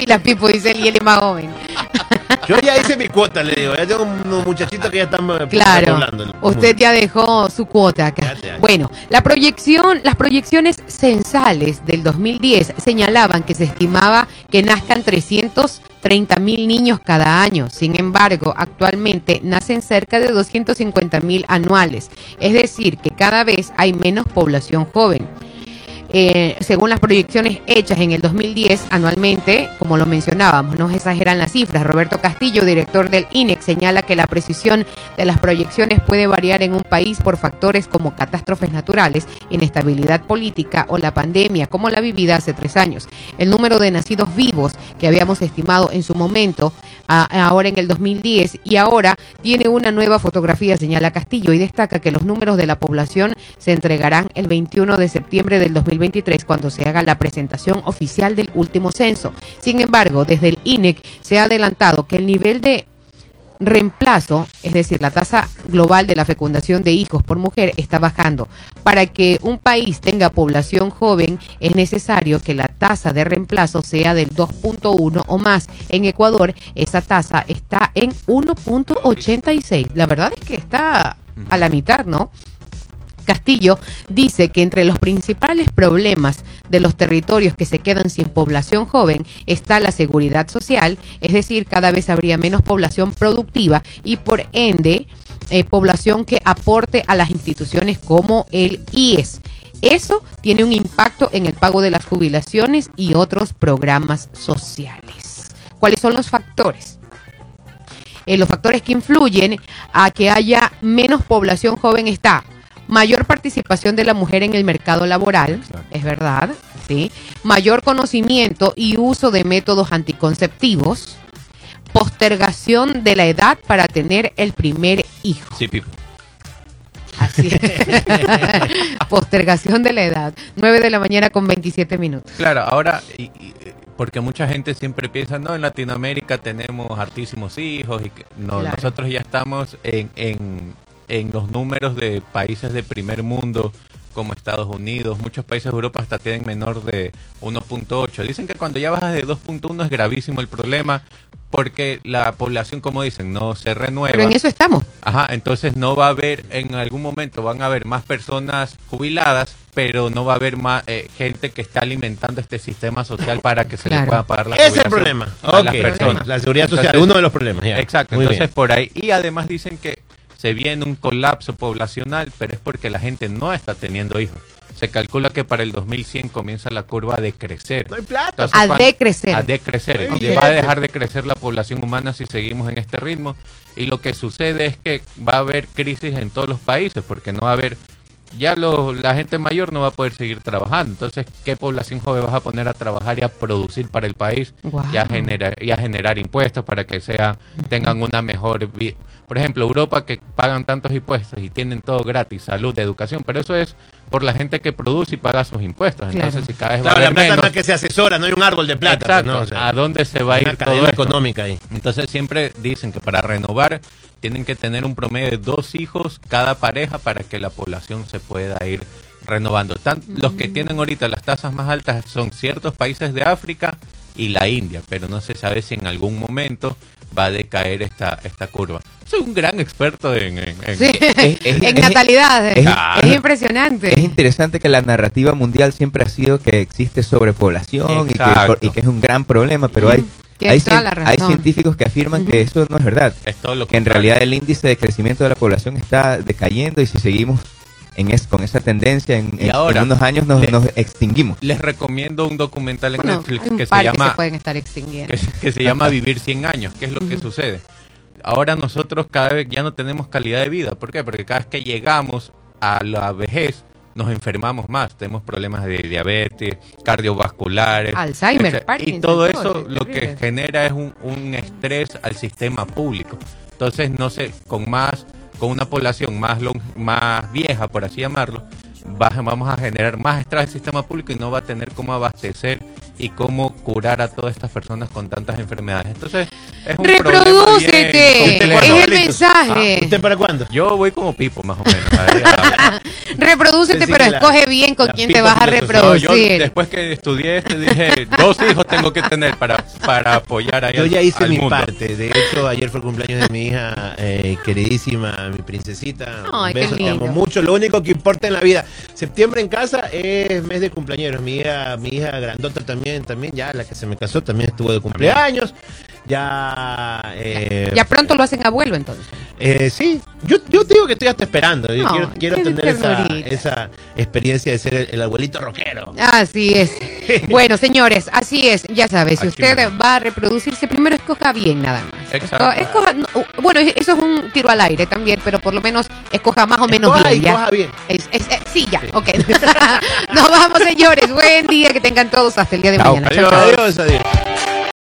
reproducir. Pila Pipo dice él y él es más joven. Yo ya hice mi cuota, le digo. Ya tengo unos muchachitos que ya están eh, Claro, repoblando el usted ya dejó su cuota acá. Bueno, la proyección, las proyecciones censales del 2010 señalaban que se estimaba que nazcan 330 mil niños cada año. Sin embargo, actualmente nacen cerca de 250 mil anuales. Es decir, que cada vez hay menos población joven. Eh, según las proyecciones hechas en el 2010 anualmente, como lo mencionábamos, no exageran las cifras. Roberto Castillo, director del INEC, señala que la precisión de las proyecciones puede variar en un país por factores como catástrofes naturales, inestabilidad política o la pandemia, como la vivida hace tres años. El número de nacidos vivos que habíamos estimado en su momento, ahora en el 2010, y ahora tiene una nueva fotografía, señala Castillo, y destaca que los números de la población se entregarán el 21 de septiembre del 2023 cuando se haga la presentación oficial del último censo. Sin embargo, desde el INEC se ha adelantado que el nivel de reemplazo, es decir, la tasa global de la fecundación de hijos por mujer está bajando. Para que un país tenga población joven es necesario que la tasa de reemplazo sea del 2.1 o más. En Ecuador esa tasa está en 1.86. La verdad es que está a la mitad, ¿no? Castillo dice que entre los principales problemas de los territorios que se quedan sin población joven está la seguridad social, es decir, cada vez habría menos población productiva y por ende eh, población que aporte a las instituciones como el IES. Eso tiene un impacto en el pago de las jubilaciones y otros programas sociales. ¿Cuáles son los factores? Eh, los factores que influyen a que haya menos población joven está mayor participación de la mujer en el mercado laboral, es verdad, sí, mayor conocimiento y uso de métodos anticonceptivos, postergación de la edad para tener el primer hijo. Sí, Pipo. Así es. postergación de la edad. 9 de la mañana con 27 minutos. Claro, ahora, y- y, porque mucha gente siempre piensa, no, en Latinoamérica tenemos hartísimos hijos, y que, no, Claro. nosotros ya estamos en, en, en los números de países de primer mundo, como Estados Unidos, muchos países de Europa hasta tienen menor de 1.8. Dicen que cuando ya bajas de 2.1 es gravísimo el problema, porque la población, como dicen, no se renueva. Pero en eso estamos. Ajá, entonces no va a haber, en algún momento van a haber más personas jubiladas, pero no va a haber más eh, gente que está alimentando este sistema social para que se Claro. le pueda pagar la es el problema. a las Ok. personas. La seguridad social, Entonces- uno de los problemas. ya. Exacto, Muy entonces bien. por ahí. Y además dicen que se viene un colapso poblacional, pero es porque la gente no está teniendo hijos. Se calcula que para el 2100 comienza la curva a decrecer. No hay plata. Entonces, A cuando- decrecer. A decrecer. Y va a dejar de crecer la población humana si seguimos en este ritmo. Y lo que sucede es que va a haber crisis en todos los países, porque no va a haber ya lo- la gente mayor no va a poder seguir trabajando. Entonces, ¿qué población joven vas a poner a trabajar y a producir para el país y, a generar, y a generar impuestos para que sea tengan una mejor vida? Por ejemplo, Europa que pagan tantos impuestos y tienen todo gratis, salud, educación, pero eso es por la gente que produce y paga sus impuestos. Claro. Entonces, si cada vez Claro, va a la plata no es que se asesora, no hay un árbol de plata. pues, Exacto, ¿no? O sea, ¿a dónde se va a ir todo económica ahí. Entonces siempre dicen que para renovar tienen que tener un promedio de dos hijos cada pareja para que la población se pueda ir renovando. Tan- Los que tienen ahorita las tasas más altas son ciertos países de África y la India, pero no se sabe si en algún momento va a decaer esta, esta curva. Soy un gran experto en... en- en- Sí, es- en es- natalidad. es- Es, es- impresionante. Es interesante que la narrativa mundial siempre ha sido que existe sobrepoblación y que, Exacto. y que es un gran problema, pero hay, hay, toda cien- la hay razón. científicos que afirman que eso no es verdad. es todo lo Que en realidad el índice de crecimiento de la población está decayendo y si seguimos en es, con esa tendencia, en, Y en- ahora, en unos años nos, le- nos extinguimos. Les recomiendo un documental en Bueno, Netflix que se que llama se pueden estar extinguiendo. que, que se llama Vivir 100 años. ¿Qué es lo que sucede? Ahora nosotros cada vez ya no tenemos calidad de vida. ¿Por qué? Porque cada vez que llegamos a la vejez nos enfermamos más. Tenemos problemas de diabetes, cardiovasculares. Alzheimer, etc. Y Parkinson, todo todo, eso lo que genera es un, un estrés al sistema público. Entonces, no sé, con más con una población más long- más vieja, por así llamarlo, va- vamos a generar más estrés al sistema público y no va a tener cómo abastecer y cómo curar a todas estas personas con tantas enfermedades. Entonces, es un problema bien Reprodúcete. complejo. Es el mensaje. Ah, ¿Usted para cuándo? Yo voy como Pipo, más o menos. A- Reprodúcete, pero la- escoge bien con quién te vas a. No, yo reproducir. después que estudié esto dije, dos hijos tengo que tener para, para apoyar ahí Yo al- ya hice mi mundo. parte. De hecho, ayer fue el cumpleaños de mi hija eh, queridísima, mi princesita. Ay, Un qué beso, te amo mucho. Lo único que importa en la vida. Septiembre en casa es mes de cumpleaños. Mi hija, mi hija grandota también, también ya la que se me casó también estuvo de cumpleaños. Ya, eh, Ya pronto lo hacen abuelo entonces. eh, sí, yo, yo digo que estoy hasta esperando. Yo No, quiero, quiero tener esa, experiencia de ser el, el abuelito rockero. Así es. Bueno, señores, así es. Ya sabe, si usted va a reproducirse, primero escoja bien nada más. Exacto. Escoja- escoja- no, bueno, eso es un tiro al aire también, pero por lo menos escoja más o menos Escoja bien. y ¿ya? bien. Es- es- sí, ya, ok. Nos vamos, señores. Buen día, que tengan todos hasta el día de Chao. mañana. Chao, chao. Adiós, adiós.